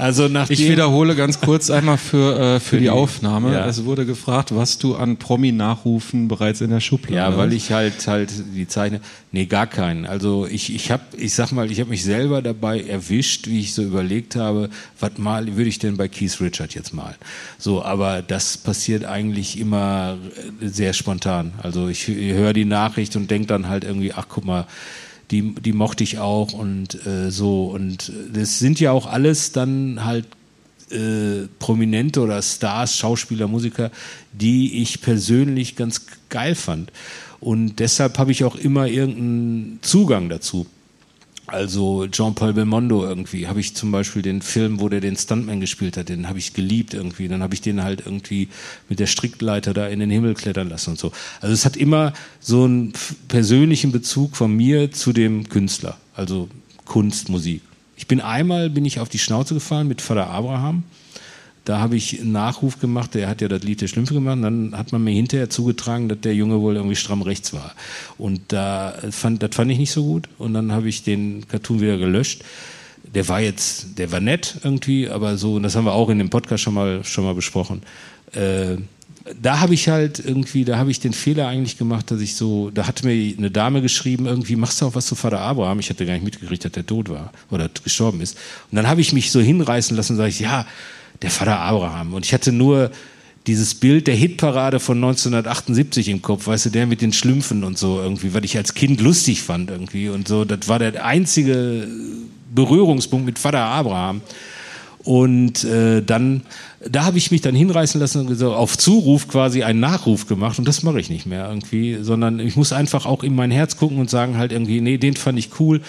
Also nachdem, Ich wiederhole ganz kurz einmal für, äh, für, die, Aufnahme. ja. Es wurde gefragt, was du an Promi-Nachrufen bereits in der Schublade Ja, weil hast. ich halt halt die zeichne. Nee, gar keinen. Also ich ich habe ich sag mal, ich habe mich selber dabei erwischt, wie ich so überlegt habe, was mal würde ich denn bei Keith Richard jetzt malen. So, aber das passiert eigentlich immer äh, sehr spontan. Also ich höre die Nachricht und denke dann halt irgendwie, ach guck mal, die, die mochte ich auch und äh, so. Und das sind ja auch alles dann halt äh, Prominente oder Stars, Schauspieler, Musiker, die ich persönlich ganz geil fand. Und deshalb habe ich auch immer irgendeinen Zugang dazu. Also Jean-Paul Belmondo irgendwie, habe ich zum Beispiel den Film, wo der den Stuntman gespielt hat, den habe ich geliebt irgendwie. Dann habe ich den halt irgendwie mit der Strickleiter da in den Himmel klettern lassen und so. Also es hat immer so einen persönlichen Bezug von mir zu dem Künstler, also Kunst, Musik. Ich bin einmal bin ich auf die Schnauze gefallen mit Vater Abraham. Da habe ich einen Nachruf gemacht, der hat ja das Lied der Schlümpfe gemacht, und dann hat man mir hinterher zugetragen, dass der Junge wohl irgendwie stramm rechts war. Und da fand, das fand ich nicht so gut und dann habe ich den Cartoon wieder gelöscht. Der war jetzt, der war nett irgendwie, aber so, und das haben wir auch in dem Podcast schon mal, schon mal besprochen. Äh, da habe ich halt irgendwie, da habe ich den Fehler eigentlich gemacht, dass ich so, da hat mir eine Dame geschrieben, irgendwie machst du auch was zu Vater Abraham. Ich hatte gar nicht mitgekriegt, dass der tot war oder gestorben ist. Und dann habe ich mich so hinreißen lassen und sage ich, ja, der Vater Abraham. Und ich hatte nur dieses Bild der Hitparade von 1978 im Kopf, weißt du, der mit den Schlümpfen und so irgendwie, was ich als Kind lustig fand irgendwie und so. Das war der einzige Berührungspunkt mit Vater Abraham. Und äh, dann, da habe ich mich dann hinreißen lassen und so auf Zuruf quasi einen Nachruf gemacht und das mache ich nicht mehr irgendwie, sondern ich muss einfach auch in mein Herz gucken und sagen halt irgendwie, nee, den fand ich cool,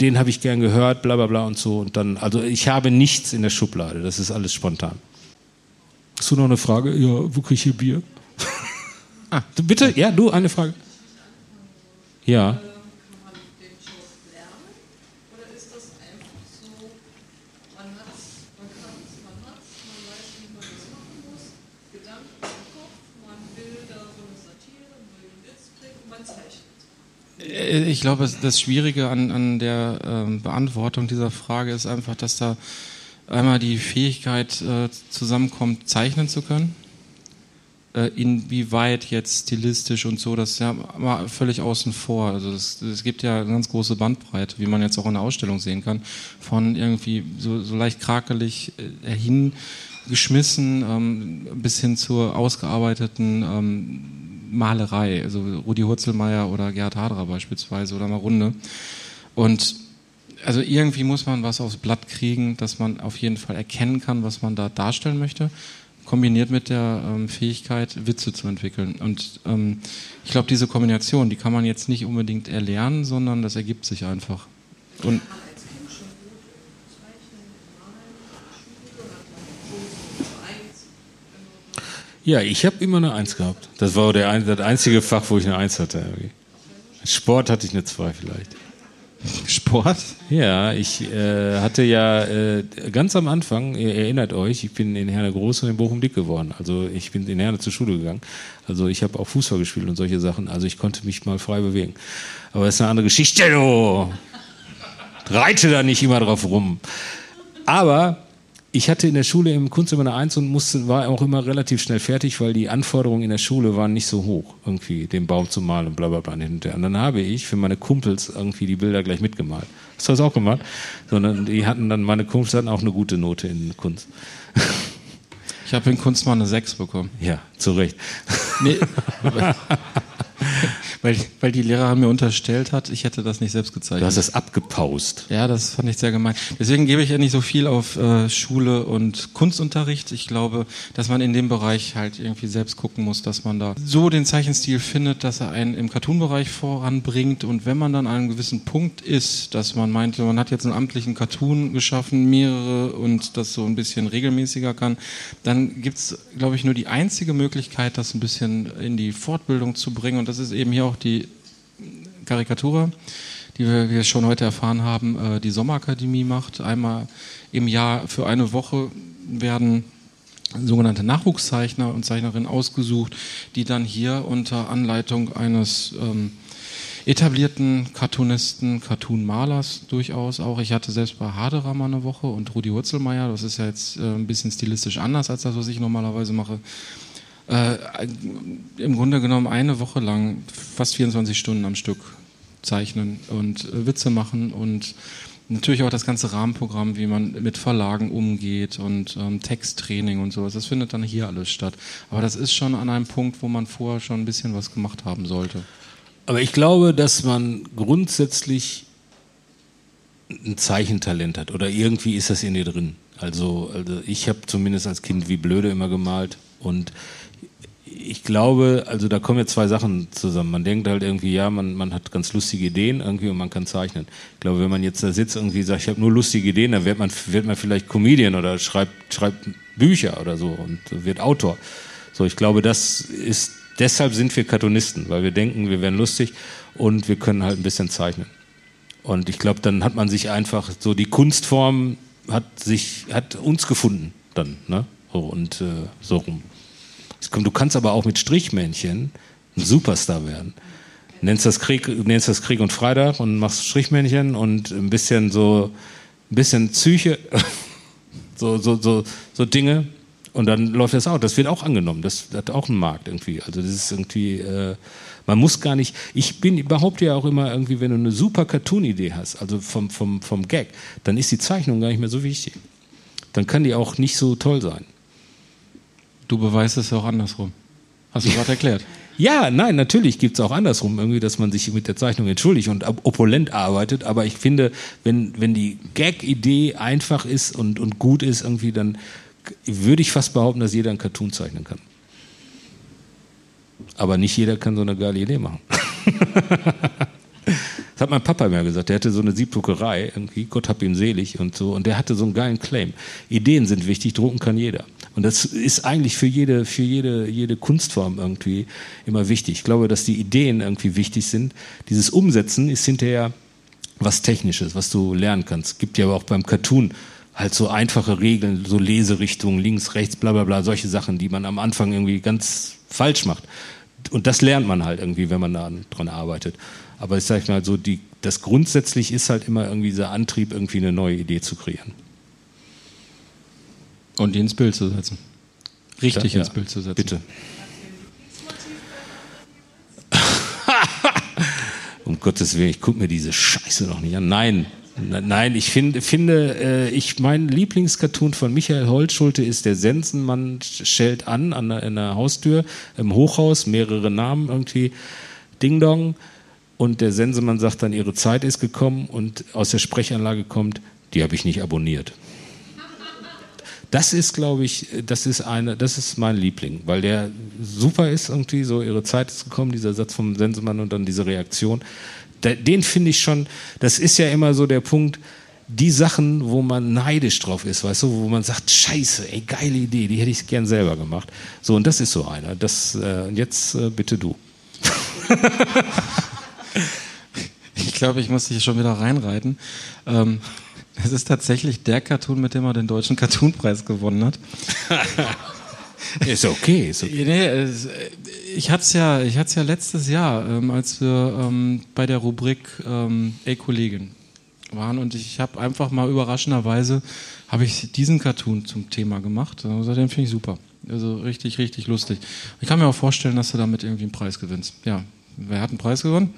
den habe ich gern gehört, bla bla bla und so. Und dann, also ich habe nichts in der Schublade, das ist alles spontan. Hast du noch eine Frage? Ja, wo kriege ich hier Bier? ah, bitte, ja, du, eine Frage. Ja. Ich glaube, das Schwierige an, an der ähm, Beantwortung dieser Frage ist einfach, dass da einmal die Fähigkeit äh, zusammenkommt, zeichnen zu können. Äh, inwieweit jetzt stilistisch und so, das ist ja mal völlig außen vor. Also es gibt ja eine ganz große Bandbreite, wie man jetzt auch in der Ausstellung sehen kann, von irgendwie so, so leicht krakelig äh, hingeschmissen ähm, bis hin zur ausgearbeiteten ähm, Malerei, also Rudi Hurzelmeier oder Gerhard Hadra beispielsweise oder Marunde. Und also irgendwie muss man was aufs Blatt kriegen, dass man auf jeden Fall erkennen kann, was man da darstellen möchte, kombiniert mit der ähm, Fähigkeit, Witze zu entwickeln. Und ähm, ich glaube, diese Kombination, die kann man jetzt nicht unbedingt erlernen, sondern das ergibt sich einfach. Und Ja, ich habe immer eine Eins gehabt. Das war der, das einzige Fach, wo ich eine Eins hatte. Sport hatte ich eine Zwei vielleicht. Sport? Ja, ich äh, hatte ja äh, ganz am Anfang, ihr erinnert euch, ich bin in Herne Groß und in Bochum dick geworden. Also ich bin in Herne zur Schule gegangen. Also ich habe auch Fußball gespielt und solche Sachen. Also ich konnte mich mal frei bewegen. Aber das ist eine andere Geschichte, du. Reite da nicht immer drauf rum. Aber ich hatte in der Schule im Kunst immer eine Eins und musste, war auch immer relativ schnell fertig, weil die Anforderungen in der Schule waren nicht so hoch, irgendwie den Baum zu malen und bla bla bla. Und dann habe ich für meine Kumpels irgendwie die Bilder gleich mitgemalt. Hast du das auch gemacht? Sondern die hatten dann, meine Kumpels hatten auch eine gute Note in Kunst. Ich habe in Kunst mal eine 6 bekommen. Ja, zu Recht. Nee, weil, weil die Lehrerin mir unterstellt hat, ich hätte das nicht selbst gezeichnet. Du hast das abgepaust. Ja, das fand ich sehr gemein. Deswegen gebe ich ja nicht so viel auf äh, Schule und Kunstunterricht. Ich glaube, dass man in dem Bereich halt irgendwie selbst gucken muss, dass man da so den Zeichenstil findet, dass er einen im Cartoon-Bereich voranbringt. Und wenn man dann an einem gewissen Punkt ist, dass man meinte, man hat jetzt einen amtlichen Cartoon geschaffen, mehrere und das so ein bisschen regelmäßiger kann, dann gibt's, glaube ich, nur die einzige Möglichkeit, das ein bisschen in die Fortbildung zu bringen. Und das ist eben hier auch die Karikatur, die wir, wir schon heute erfahren haben, äh, die Sommerakademie macht. Einmal im Jahr für eine Woche werden sogenannte Nachwuchszeichner und Zeichnerinnen ausgesucht, die dann hier unter Anleitung eines ähm, etablierten Cartoonisten, Cartoonmalers durchaus auch. Ich hatte selbst bei Haderer mal eine Woche und Rudi Wurzelmeier, das ist ja jetzt äh, ein bisschen stilistisch anders als das, was ich normalerweise mache äh, im Grunde genommen eine Woche lang fast 24 Stunden am Stück zeichnen und äh, Witze machen und natürlich auch das ganze Rahmenprogramm, wie man mit Verlagen umgeht und ähm, Texttraining und sowas. Das findet dann hier alles statt. Aber das ist schon an einem Punkt, wo man vorher schon ein bisschen was gemacht haben sollte. Aber ich glaube, dass man grundsätzlich ein Zeichentalent hat oder irgendwie ist das in dir drin. Also, also ich habe zumindest als Kind wie blöde immer gemalt und ich glaube, also da kommen jetzt zwei Sachen zusammen. Man denkt halt irgendwie, ja, man, man hat ganz lustige Ideen irgendwie und man kann zeichnen. Ich glaube, wenn man jetzt da sitzt und irgendwie sagt, ich habe nur lustige Ideen, dann wird man, wird man vielleicht Comedian oder schreibt, schreibt Bücher oder so und wird Autor. So, ich glaube, das ist, deshalb sind wir Cartoonisten, weil wir denken, wir wären lustig und wir können halt ein bisschen zeichnen. Und ich glaube, dann hat man sich einfach so die Kunstform hat sich, hat uns gefunden dann, ne? Und äh, so rum. Du kannst aber auch mit Strichmännchen ein Superstar werden. Nennst das Krieg, nennst das Krieg und Freitag und machst Strichmännchen und ein bisschen so, ein bisschen Psyche, so, so, so, so Dinge. Und dann läuft das auch. Das wird auch angenommen. Das hat auch einen Markt irgendwie. Also das ist irgendwie, äh, man muss gar nicht, ich bin, behaupte ja auch immer irgendwie, wenn du eine super Cartoon-Idee hast, also vom, vom, vom Gag, dann ist die Zeichnung gar nicht mehr so wichtig. Dann kann die auch nicht so toll sein. Du beweist es ja auch andersrum. Hast du gerade erklärt. Ja, nein, natürlich gibt es auch andersrum, irgendwie, dass man sich mit der Zeichnung entschuldigt und opulent arbeitet. Aber ich finde, wenn, wenn die Gag-Idee einfach ist und, und gut ist, irgendwie, dann würde ich fast behaupten, dass jeder einen Cartoon zeichnen kann. Aber nicht jeder kann so eine geile Idee machen. Das hat mein Papa mir gesagt. Der hatte so eine Siebdruckerei, irgendwie, Gott hab ihn selig und so. Und der hatte so einen geilen Claim. Ideen sind wichtig, drucken kann jeder. Und das ist eigentlich für jede, für jede, jede Kunstform irgendwie immer wichtig. Ich glaube, dass die Ideen irgendwie wichtig sind. Dieses Umsetzen ist hinterher was Technisches, was du lernen kannst. Gibt ja aber auch beim Cartoon halt so einfache Regeln, so Leserichtungen, links, rechts, bla bla bla, solche Sachen, die man am Anfang irgendwie ganz falsch macht. Und das lernt man halt irgendwie, wenn man da dran arbeitet. Aber ich sage mal so, die, das grundsätzlich ist halt immer irgendwie dieser Antrieb, irgendwie eine neue Idee zu kreieren. Und die ins Bild zu setzen. Richtig Ja, ins. Bild zu setzen. Bitte. um Gottes Willen, ich gucke mir diese Scheiße noch nicht an. Nein, N- nein, ich find, finde, äh, ich mein Lieblingscartoon von Michael Holtschulte ist der Sensenmann schellt an an der, an der Haustür im Hochhaus, mehrere Namen irgendwie, Ding Dong. Und der Sensemann sagt dann, ihre Zeit ist gekommen und aus der Sprechanlage kommt, die habe ich nicht abonniert. Das ist, glaube ich, das ist eine, das ist mein Liebling, weil der super ist irgendwie, so ihre Zeit ist gekommen, dieser Satz vom Sensemann und dann diese Reaktion. Den finde ich schon, das ist ja immer so der Punkt, die Sachen, wo man neidisch drauf ist, weißt du, wo man sagt, scheiße, ey, geile Idee, die hätte ich gern selber gemacht. So, und das ist so einer. Das, äh, jetzt äh, bitte du. Ich glaube, ich muss dich schon wieder reinreiten. Ähm, es ist tatsächlich der Cartoon, mit dem er den deutschen Cartoonpreis gewonnen hat. Ist okay, ist okay. Nee, es, ich hatte es ja, ich hatte's ja letztes Jahr, ähm, als wir ähm, bei der Rubrik ähm, Ey Kollegin waren und ich habe einfach mal überraschenderweise habe ich diesen Cartoon zum Thema gemacht. Also, den finde ich super. Also richtig, richtig lustig. Ich kann mir auch vorstellen, dass du damit irgendwie einen Preis gewinnst. Ja, wer hat einen Preis gewonnen?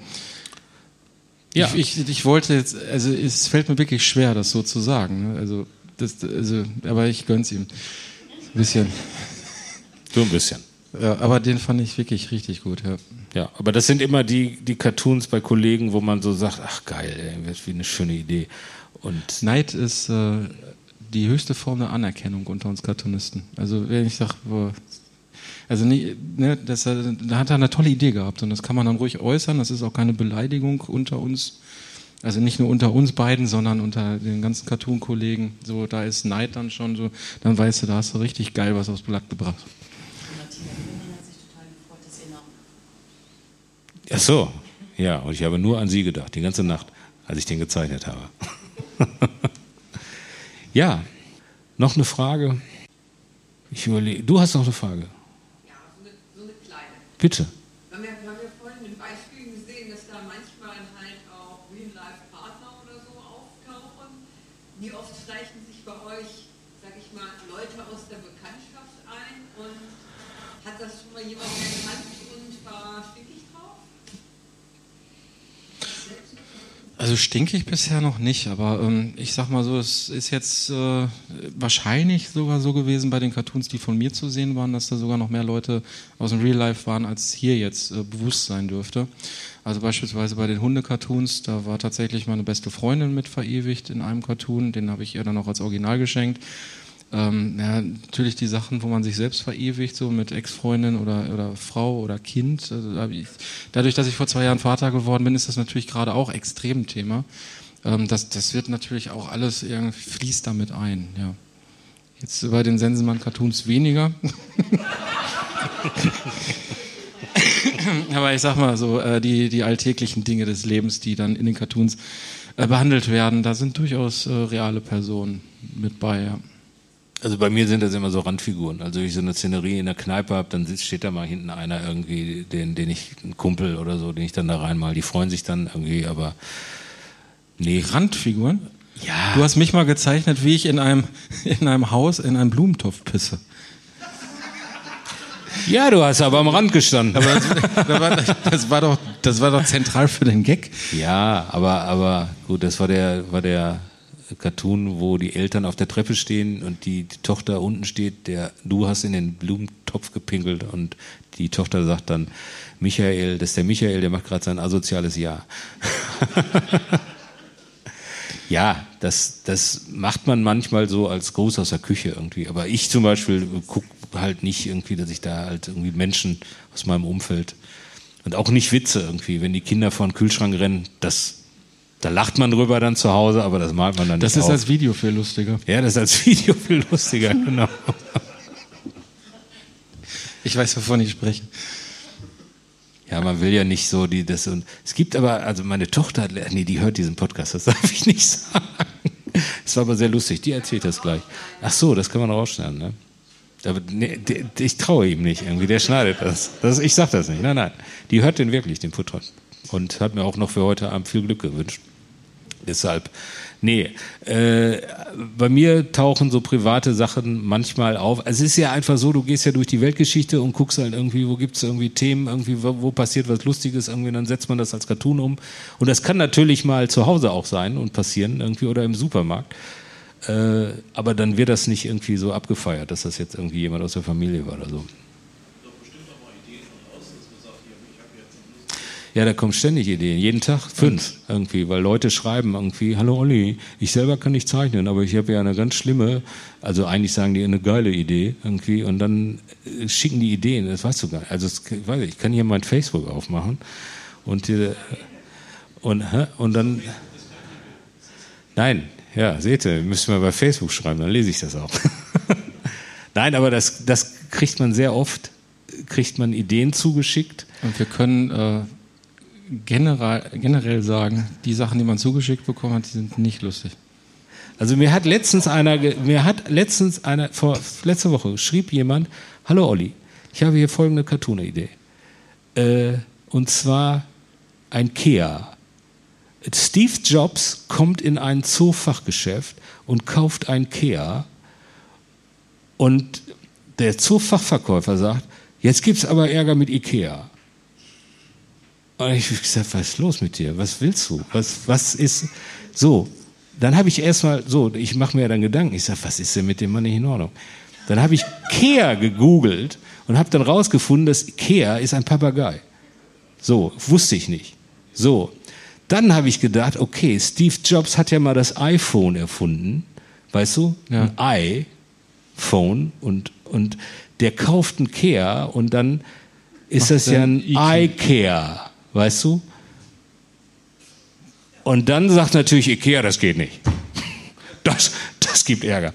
Ja. Ich, ich, ich wollte jetzt, also es fällt mir wirklich schwer, das so zu sagen. ne? Also, das, also aber ich gönn's ihm. Ein bisschen. So ein bisschen. Ja, aber den fand ich wirklich richtig gut, ja. Ja, aber das sind immer die, die Cartoons bei Kollegen, wo man so sagt, ach geil, ey, das ist wie eine schöne Idee. Und Neid ist äh, die höchste Form der Anerkennung unter uns Cartoonisten. Also wenn ich sage, also nie, ne, das, äh, da hat er eine tolle Idee gehabt und das kann man dann ruhig äußern. Das ist auch keine Beleidigung unter uns. Also nicht nur unter uns beiden, sondern unter den ganzen Cartoon-Kollegen. So, da ist Neid dann schon so, dann weißt du, da hast du richtig geil was aufs Blatt gebracht. ach so, ja, und ich habe nur an Sie gedacht, die ganze Nacht, als ich den gezeichnet habe. ja, noch eine Frage. Ich überlege, du hast noch eine Frage. Ja, so eine, so eine kleine. Bitte. Wir haben, ja, vorhin in Beispielen gesehen, dass da manchmal halt auch Real-Life-Partner oder so auftauchen. Wie oft schleichen sich bei euch, sag ich mal, Leute aus der Bekanntschaft ein und hat das schon mal jemand erkannt und war stinkig drauf? Also stinkig bisher noch nicht, aber ähm, ich sag mal so, es ist jetzt äh, wahrscheinlich sogar so gewesen bei den Cartoons, die von mir zu sehen waren, dass da sogar noch mehr Leute aus dem Real Life waren, als hier jetzt äh, bewusst sein dürfte. Also beispielsweise bei den Hunde-Cartoons, da war tatsächlich meine beste Freundin mit verewigt in einem Cartoon, den habe ich ihr dann auch als Original geschenkt. Ähm, ja, natürlich die Sachen, wo man sich selbst verewigt, so mit Ex-Freundin oder, oder Frau oder Kind. Also dadurch, dass ich vor zwei Jahren Vater geworden bin, ist das natürlich gerade auch extrem Thema. Ähm, das, das wird natürlich auch alles irgendwie fließt damit ein, ja. Jetzt bei den Sensenmann-Cartoons weniger. Aber ich sag mal so, äh, die, die alltäglichen Dinge des Lebens, die dann in den Cartoons äh, behandelt werden, da sind durchaus äh, reale Personen mit bei, ja. Also bei mir sind das immer so Randfiguren. Also wenn ich so eine Szenerie in der Kneipe habe, dann sitzt, steht da mal hinten einer irgendwie, den, den ich, ein Kumpel oder so, den ich dann da reinmal. Die freuen sich dann irgendwie, aber nee. Randfiguren? Ja. Du hast mich mal gezeichnet, wie ich in einem, in einem Haus in einen Blumentopf pisse. Ja, du hast aber am Rand gestanden. Aber das, das, war, das, war doch, das war doch zentral für den Gag. Ja, aber, aber gut, das war der, war der Cartoon, wo die Eltern auf der Treppe stehen und die, die Tochter unten steht, der, du hast in den Blumentopf gepinkelt und die Tochter sagt dann, Michael, das ist der Michael, der macht gerade sein asoziales Jahr. ja, das, das macht man manchmal so als Gruß aus der Küche irgendwie. Aber ich zum Beispiel gucke halt nicht irgendwie, dass ich da halt irgendwie Menschen aus meinem Umfeld und auch nicht Witze irgendwie, wenn die Kinder vor den Kühlschrank rennen, das, da lacht man drüber dann zu Hause, aber das malt man dann Das nicht ist auf. als Video viel lustiger. Ja, das ist als Video viel lustiger, genau. Ich weiß, wovon ich spreche. Ja, man will ja nicht so die das und es gibt aber also meine Tochter, nee, die hört diesen Podcast, das darf ich nicht sagen. Es war aber sehr lustig, die erzählt das gleich. Ach so, das kann man rausschneiden, ne? Aber nee, ich traue ihm nicht irgendwie, der schneidet das. das. Ich sag das nicht. Nein, nein. Die hört den wirklich, den Podcast. Und hat mir auch noch für heute Abend viel Glück gewünscht. Deshalb, nee, äh, bei mir tauchen so private Sachen manchmal auf. Es ist ja einfach so, du gehst ja durch die Weltgeschichte und guckst halt irgendwie, wo gibt's irgendwie Themen, irgendwie, wo, wo passiert was Lustiges, irgendwie, und dann setzt man das als Cartoon um. Und das kann natürlich mal zu Hause auch sein und passieren, irgendwie, oder im Supermarkt. Äh, aber dann wird das nicht irgendwie so abgefeiert, dass das jetzt irgendwie jemand aus der Familie war oder so. Ja, da kommen ständig Ideen. Jeden Tag fünf irgendwie, weil Leute schreiben irgendwie, hallo Olli, ich selber kann nicht zeichnen, aber ich habe ja eine ganz schlimme, also eigentlich sagen die eine geile Idee irgendwie und dann äh, schicken die Ideen, das weißt du gar nicht. Also es, ich weiß nicht, ich kann hier mein Facebook aufmachen und äh, und und dann Nein, ja, seht ihr, müsst ihr mal bei Facebook schreiben, dann lese ich das auch. Nein, aber das, das kriegt man sehr oft, kriegt man Ideen zugeschickt. Und wir können äh, generell, generell sagen, die Sachen, die man zugeschickt bekommen hat, die sind nicht lustig. Also mir hat letztens einer, mir hat letztens einer, vor letzte Woche schrieb jemand, hallo Olli, ich habe hier folgende Cartoon-Idee. Äh, und zwar ein Kea. Steve Jobs kommt in ein Zoofachgeschäft und kauft ein Kea und der Zoofachverkäufer sagt, jetzt gibt's aber Ärger mit Ikea. Und ich hab gesagt, was ist los mit dir? Was willst du? Was, was ist so? Dann habe ich erstmal so, ich mache mir dann Gedanken. Ich sage, was ist denn mit dem Mann nicht in Ordnung? Dann habe ich Kea gegoogelt und habe dann rausgefunden, dass Kea ist ein Papagei. So, wusste ich nicht. So, dann habe ich gedacht, okay, Steve Jobs hat ja mal das iPhone erfunden, weißt du? Ja. Ein iPhone und, und der kauft ein Kea und dann ist Macht das ja ein Ikea. Weißt du? Und dann sagt natürlich Ikea, das geht nicht. Das, das gibt Ärger.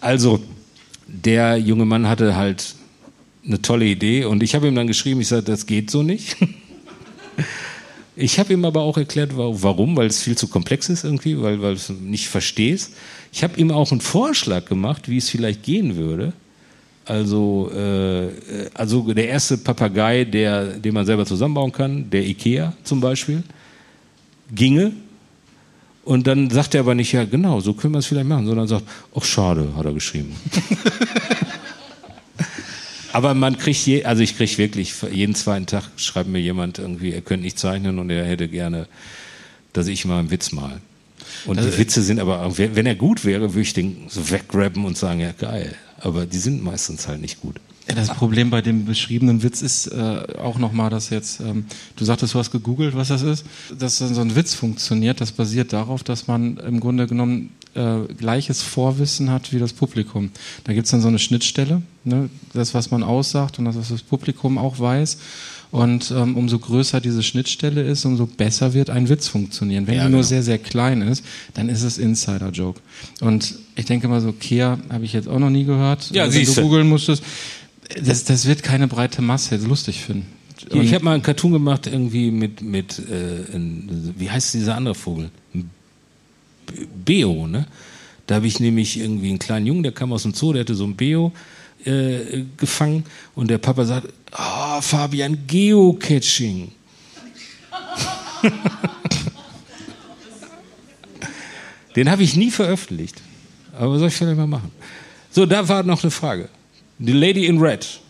Also, der junge Mann hatte halt eine tolle Idee und ich habe ihm dann geschrieben, ich sage, das geht so nicht. Ich habe ihm aber auch erklärt, wa- warum, weil es viel zu komplex ist irgendwie, weil, weil du es nicht verstehst. Ich habe ihm auch einen Vorschlag gemacht, wie es vielleicht gehen würde. Also, äh, also der erste Papagei, der, den man selber zusammenbauen kann, der Ikea zum Beispiel, ginge. Und dann sagt er aber nicht, ja genau, so können wir es vielleicht machen, sondern sagt, ach schade, hat er geschrieben. Aber man kriegt, je, also ich kriege wirklich jeden zweiten Tag schreibt mir jemand irgendwie, er könnte nicht zeichnen und er hätte gerne, dass ich mal einen Witz mal. Und die Witze sind aber, wenn er gut wäre, würde ich den so weggrabben und sagen, ja geil. Aber die sind meistens halt nicht gut. Das Problem bei dem beschriebenen Witz ist äh, auch nochmal, dass jetzt, ähm, du sagtest, du hast gegoogelt, was das ist, dass so ein Witz funktioniert, das basiert darauf, dass man im Grunde genommen äh, gleiches Vorwissen hat wie das Publikum. Da gibt's dann so eine Schnittstelle, ne? das, was man aussagt und das, was das Publikum auch weiß. Und ähm, umso größer diese Schnittstelle ist, umso besser wird ein Witz funktionieren. Wenn Ja, die nur genau. sehr, sehr klein ist, dann ist es Insider-Joke. Und ich denke mal so, Kea habe ich jetzt auch noch nie gehört. Ja, Äh, Wenn du googeln musstest, das, das wird keine breite Masse jetzt lustig finden. Hier, ich Und- habe mal einen Cartoon gemacht irgendwie mit, mit äh, wie heißt dieser andere Vogel? B- Beo, ne? Da habe ich nämlich irgendwie einen kleinen Jungen, der kam aus dem Zoo, der hatte so ein Beo äh, gefangen und der Papa sagt, ah, Fabian, Geocaching. Den habe ich nie veröffentlicht. Aber soll ich vielleicht mal machen? So, da war noch eine Frage. Die Lady in Red.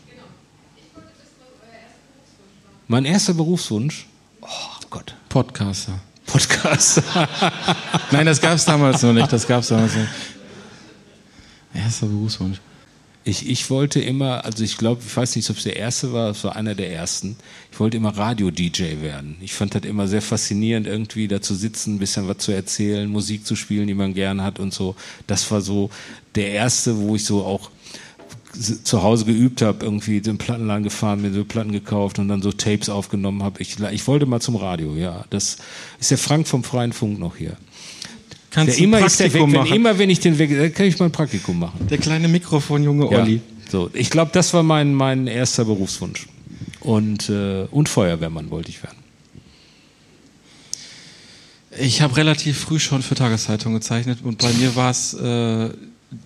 Mein erster Berufswunsch? Oh Gott. Podcaster. Podcaster. Nein, das gab es damals noch nicht. Das gab es damals nicht. Erster Berufswunsch. Ich, ich wollte immer, also ich glaube, ich weiß nicht, ob es der erste war, es war einer der ersten. Ich wollte immer Radio-DJ werden. Ich fand das immer sehr faszinierend, irgendwie da zu sitzen, ein bisschen was zu erzählen, Musik zu spielen, die man gern hat und so. Das war so der erste, wo ich so auch zu Hause geübt habe, irgendwie den Plattenladen gefahren, mir so Platten gekauft und dann so Tapes aufgenommen habe. Ich, ich wollte mal zum Radio, ja. Das ist der Frank vom Freien Funk noch hier. Kannst Der immer ist der weg, wenn, machen? immer wenn ich den weg, dann kann ich mal ein Praktikum machen. Der kleine Mikrofonjunge Ja. Olli. So, ich glaube, das war mein, mein erster Berufswunsch. Und, äh, und Feuerwehrmann wollte ich werden. Ich habe relativ früh schon für Tageszeitungen gezeichnet und bei mir war es, äh,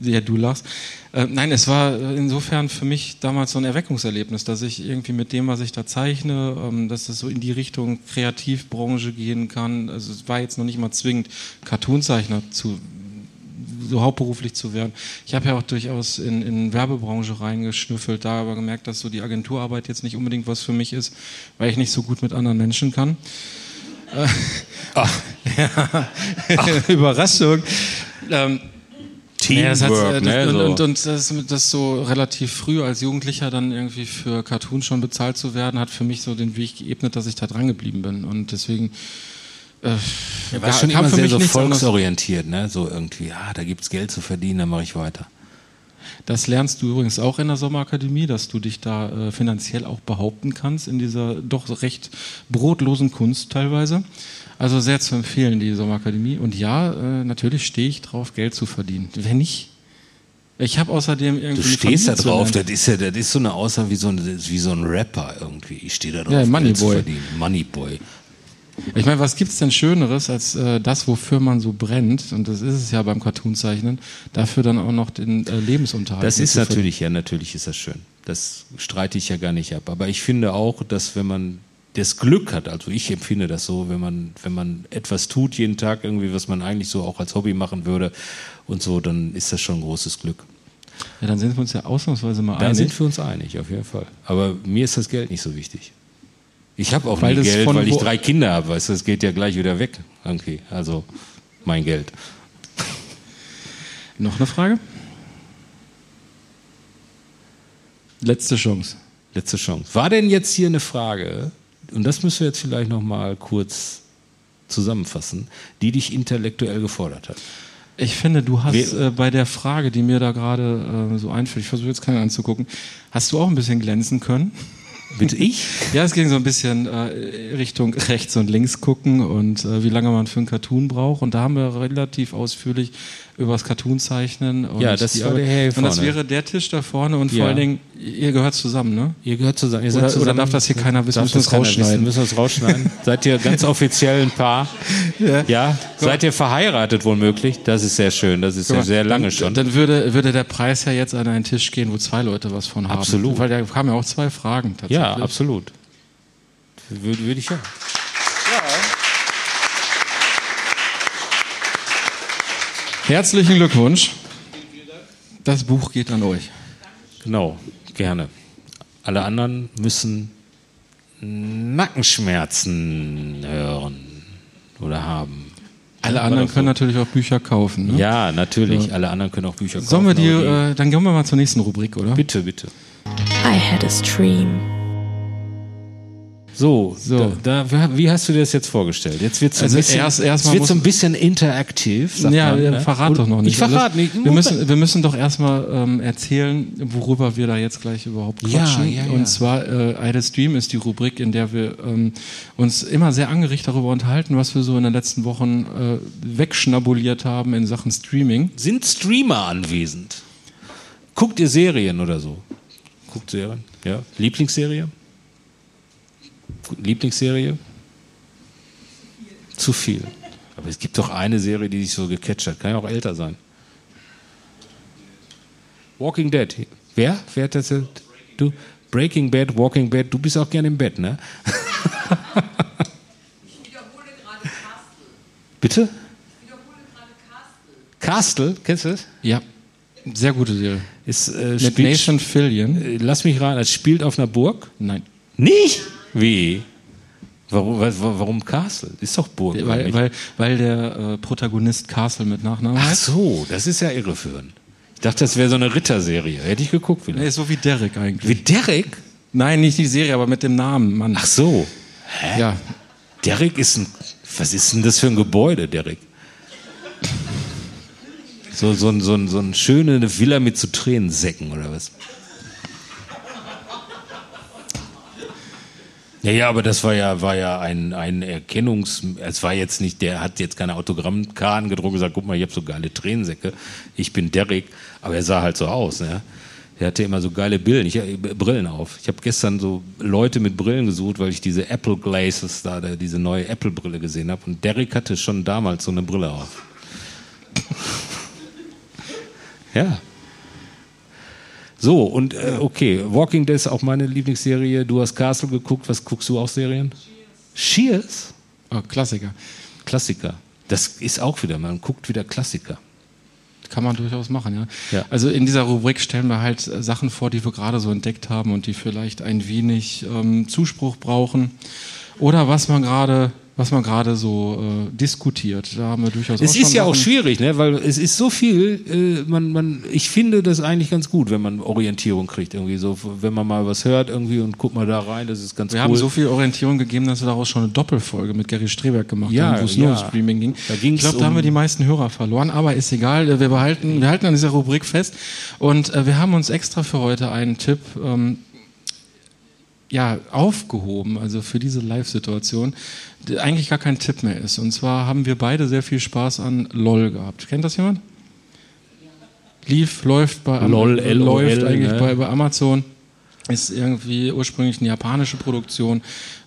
ja du lachst, äh, nein, es war insofern für mich damals so ein Erweckungserlebnis, dass ich irgendwie mit dem, was ich da zeichne, ähm, dass es so in die Richtung Kreativbranche gehen kann. Also es war jetzt noch nicht mal zwingend Cartoonzeichner zu so hauptberuflich zu werden. Ich habe ja auch durchaus in, in Werbebranche reingeschnüffelt, da aber gemerkt, dass so die Agenturarbeit jetzt nicht unbedingt was für mich ist, weil ich nicht so gut mit anderen Menschen kann. Ach. ja. Überraschung. Ähm, ja, das hat, äh, das, ne, und, so. und, und das, das so relativ früh als Jugendlicher dann irgendwie für Cartoon schon bezahlt zu werden, hat für mich so den Weg geebnet, dass ich da dran geblieben bin. Und deswegen äh, Er war ga- schon immer sehr so volksorientiert, ne? So irgendwie, ah, da gibt's Geld zu verdienen, dann mache ich weiter. Das lernst du übrigens auch in der Sommerakademie, dass du dich da äh, finanziell auch behaupten kannst in dieser doch recht brotlosen Kunst teilweise. Also sehr zu empfehlen, die Sommerakademie. Und ja, äh, natürlich stehe ich drauf, Geld zu verdienen. Wenn nicht, ich habe außerdem irgendwie. Du stehst da zu drauf, das ist ja, das ist so eine Aussage wie so ein, wie so ein Rapper irgendwie. Ich stehe da drauf, Ja, Money Geld zu Boy. verdienen. Moneyboy. Ich meine, was gibt's denn Schöneres als äh, das, wofür man so brennt? Und das ist es ja beim Cartoonzeichnen. Dafür dann auch noch den äh, Lebensunterhalt. Das ist zu natürlich, ja, natürlich ist das schön. Das streite ich ja gar nicht ab. Aber ich finde auch, dass wenn man das Glück hat, also ich empfinde das so, wenn man, wenn man etwas tut jeden Tag irgendwie, was man eigentlich so auch als Hobby machen würde und so, dann ist das schon ein großes Glück. Ja, dann sind wir uns ja ausnahmsweise mal Da einig. sind wir uns einig, auf jeden Fall. Aber mir ist das Geld nicht so wichtig. Ich habe auch Weil nie Geld, weil ich drei Kinder habe, weißt du, das geht ja gleich wieder weg. irgendwie. Also mein Geld. Noch eine Frage? Letzte Chance. Letzte Chance. War denn jetzt hier eine Frage, und das müssen wir jetzt vielleicht noch mal kurz zusammenfassen, die dich intellektuell gefordert hat? Ich finde, du hast äh, bei der Frage, die mir da gerade äh, so einfällt, ich versuche jetzt keine anzugucken, hast du auch ein bisschen glänzen können? Bitte ich? Ja, es ging so ein bisschen äh, Richtung rechts und links gucken und äh, wie lange man für einen Cartoon braucht. Und da haben wir relativ ausführlich über das Cartoon zeichnen. Und Ja, das die war der Herr Und das wäre der Tisch da vorne und Ja. vor allen Dingen, ihr gehört zusammen, ne? Ihr gehört zusammen. Ihr Oder- seid oder zusammen. darf das hier keiner wissen? Darf Müssen wir rausschneiden? Müssen wir es rausschneiden? seid ihr ganz offiziell ein Paar? Ja. Seid ihr verheiratet womöglich? Das ist sehr schön. Das ist ja sehr lange dann, schon. Dann würde, würde der Preis ja jetzt an einen Tisch gehen, wo zwei Leute was von haben. Absolut. Weil da kamen ja auch zwei Fragen tatsächlich. Ja, absolut. Würde, würde ich ja. Herzlichen Glückwunsch. Das Buch geht an euch. Genau, gerne. Alle anderen müssen Nackenschmerzen hören oder haben. Alle War anderen können so? natürlich auch Bücher kaufen. Ne? Ja, natürlich. Alle anderen können auch Bücher kaufen. Sollen wir die, äh, dann gehen wir mal zur nächsten Rubrik, oder? Bitte, bitte. I had a stream. So, So. Da, da, wie hast du dir das jetzt vorgestellt? Jetzt wird es Also ein bisschen, erst- erst es wird so ein bisschen interaktiv. ja, man, ne? verrat doch noch nicht. Ich verrate nicht. Wir müssen, wir müssen doch erstmal ähm, erzählen, worüber wir da jetzt gleich überhaupt Ja, quatschen. ja, ja. Und zwar, äh, Idle Stream ist die Rubrik, in der wir ähm, uns immer sehr angerichtet darüber unterhalten, was wir so in den letzten Wochen äh, wegschnabuliert haben in Sachen Streaming. Sind Streamer anwesend? Guckt ihr Serien oder so? Guckt Serien? Ja. Lieblingsserie? Lieblingsserie? Zu viel. Aber es gibt doch eine Serie, die sich so gecatcht hat. Kann ja auch älter sein. Walking Dead. Wer? Wer hat das? Du? Breaking Bad, Walking Bad. Du bist auch gerne im Bett, ne? Ich wiederhole gerade Castle. Bitte? Ich wiederhole gerade Castle. Castle, kennst du das? Ja, sehr gute Serie. Ist, äh, Mit Nathan Fillion. äh, Lass mich raten, es spielt auf einer Burg? Nein. Nicht? Wie? Warum, wa- wa- warum Castle? Ist doch Burg. Weil, weil, weil der äh, Protagonist Castle mit Nachnamen Ach heißt. so, das ist ja irreführend. Ich dachte, das wäre so eine Ritterserie. Hätte ich geguckt Nee, vielleicht. ist so wie Derek eigentlich. Wie Derek? Nein, nicht die Serie, aber mit dem Namen, Mann. Ach so. ja. Derek ist ein. Was ist denn das für ein Gebäude, Derek? So, so, so, so eine schöne Villa mit so Tränensäcken oder was? Ja, ja, aber das war ja, war ja ein, ein Erkennungs... Es war jetzt nicht, der hat jetzt keine Autogrammkarten gedruckt und gesagt, guck mal, ich habe so geile Tränensäcke. Ich bin Derek. Aber er sah halt so aus, ne? Der hatte immer so geile Brillen, ich, äh, Brillen auf. Ich habe gestern so Leute mit Brillen gesucht, weil ich diese Apple Glasses da, diese neue Apple-Brille gesehen habe. Und Derek hatte schon damals so eine Brille auf. ja. So, und äh, okay, Walking Dead ist auch meine Lieblingsserie. Du hast Castle geguckt. Was guckst du auch Serien? Cheers? Oh, Klassiker. Klassiker. Das ist auch wieder, man guckt wieder Klassiker. Kann man durchaus machen, ja. Ja. Also in dieser Rubrik stellen wir halt äh, Sachen vor, die wir gerade so entdeckt haben und die vielleicht ein wenig ähm, Zuspruch brauchen. Oder was man gerade, was man gerade so äh, diskutiert. Da haben wir durchaus Es auch schon ist ja auch schwierig, ne? weil es ist so viel, äh, man, man, ich finde das eigentlich ganz gut, wenn man Orientierung kriegt, irgendwie so, wenn man mal was hört irgendwie und guckt mal da rein, das ist ganz Wir cool. haben so viel Orientierung gegeben, dass wir daraus schon eine Doppelfolge mit Gary Streberg gemacht Ja, haben, wo es nur ja. um Streaming ging. Ich glaube, da um- haben wir die meisten Hörer verloren, aber ist egal. Wir behalten, wir halten an dieser Rubrik fest. Und äh, wir haben uns extra für heute einen Tipp ähm, ja, aufgehoben, also für diese Live-Situation, eigentlich gar kein Tipp mehr ist. Und zwar haben wir beide sehr viel Spaß an LOL gehabt. Kennt das jemand? Lief, läuft bei Am- LOL, LOL, läuft eigentlich ne? bei, bei Amazon. Ist irgendwie ursprünglich eine japanische Produktion,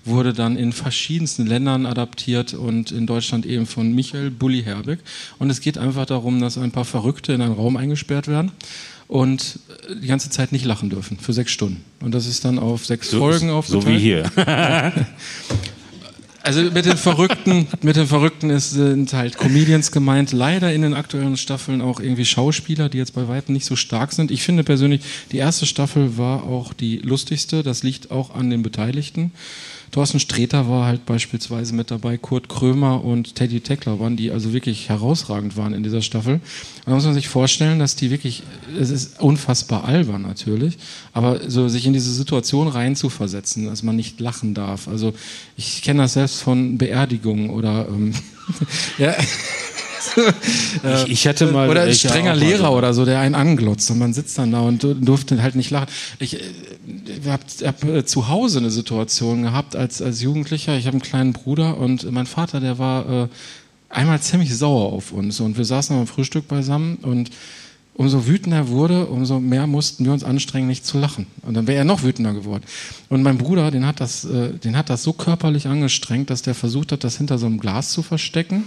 wurde dann in verschiedensten Ländern adaptiert und in Deutschland eben von Michael Bulli Herbig. Und es geht einfach darum, dass ein paar Verrückte in einen Raum eingesperrt werden und äh, die ganze Zeit nicht lachen dürfen für sechs Stunden. Und das ist dann auf sechs Folgen aufgeteilt. so wie hier. Also mit den Verrückten, mit den Verrückten ist, sind halt Comedians gemeint. Leider in den aktuellen Staffeln auch irgendwie Schauspieler, die jetzt bei weitem nicht so stark sind. Ich finde persönlich, die erste Staffel war auch die lustigste. Das liegt auch an den Beteiligten. Thorsten Sträter war halt beispielsweise mit dabei, Kurt Krömer und Teddy Teckler waren, die also wirklich herausragend waren in dieser Staffel. Und da muss man sich vorstellen, dass die wirklich, es ist unfassbar albern natürlich, aber so sich in diese Situation reinzuversetzen, dass man nicht lachen darf. Also ich kenne das selbst von Beerdigungen oder ähm, ja. Ich, ich hatte mal. oder ein ich strenger Lehrer oder so, der einen anglotzt und man sitzt dann da und du- durfte halt nicht lachen. Ich, äh, habe hab, äh, zu Hause eine Situation gehabt als, als Jugendlicher. Ich habe einen kleinen Bruder und mein Vater, der war äh, einmal ziemlich sauer auf uns und wir saßen am Frühstück beisammen und umso wütender er wurde, umso mehr mussten wir uns anstrengen, nicht zu lachen. Und dann wäre er noch wütender geworden. Und mein Bruder, den hat das, äh, den hat das so körperlich angestrengt, dass der versucht hat, das hinter so einem Glas zu verstecken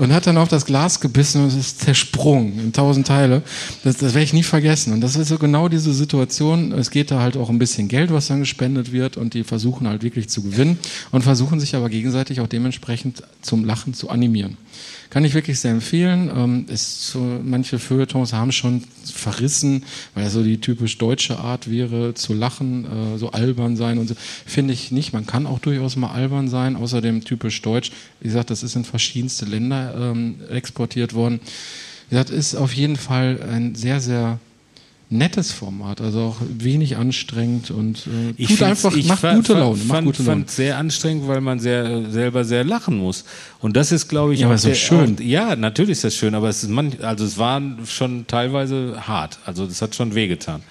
und hat dann auf das Glas gebissen und es ist zersprungen in tausend Teile. Das, das werde ich nie vergessen. Und das ist so genau diese Situation. Es geht da halt auch ein bisschen Geld, was dann gespendet wird und die versuchen halt wirklich zu gewinnen und versuchen sich aber gegenseitig auch dementsprechend zum Lachen zu animieren. Kann ich wirklich sehr empfehlen. Ähm, ist so, manche Feuilletons haben schon verrissen, weil das so die typisch deutsche Art wäre, zu lachen, äh, so albern sein und so. Finde ich nicht. Man kann auch durchaus mal albern sein, außerdem typisch deutsch. Wie gesagt, das ist in verschiedenste Länder ähm, exportiert worden. Wie gesagt, ist auf jeden Fall ein sehr, sehr nettes Format, also auch wenig anstrengend und äh, Ich tut einfach, ich macht gute Laune, macht fand, gute Laune. fand sehr anstrengend, weil man sehr, selber sehr lachen muss. Und das ist, glaube ich, Ja, aber der- schön. Auch, ja, natürlich ist das schön, aber es ist man, also es war schon teilweise hart. Also das hat schon wehgetan.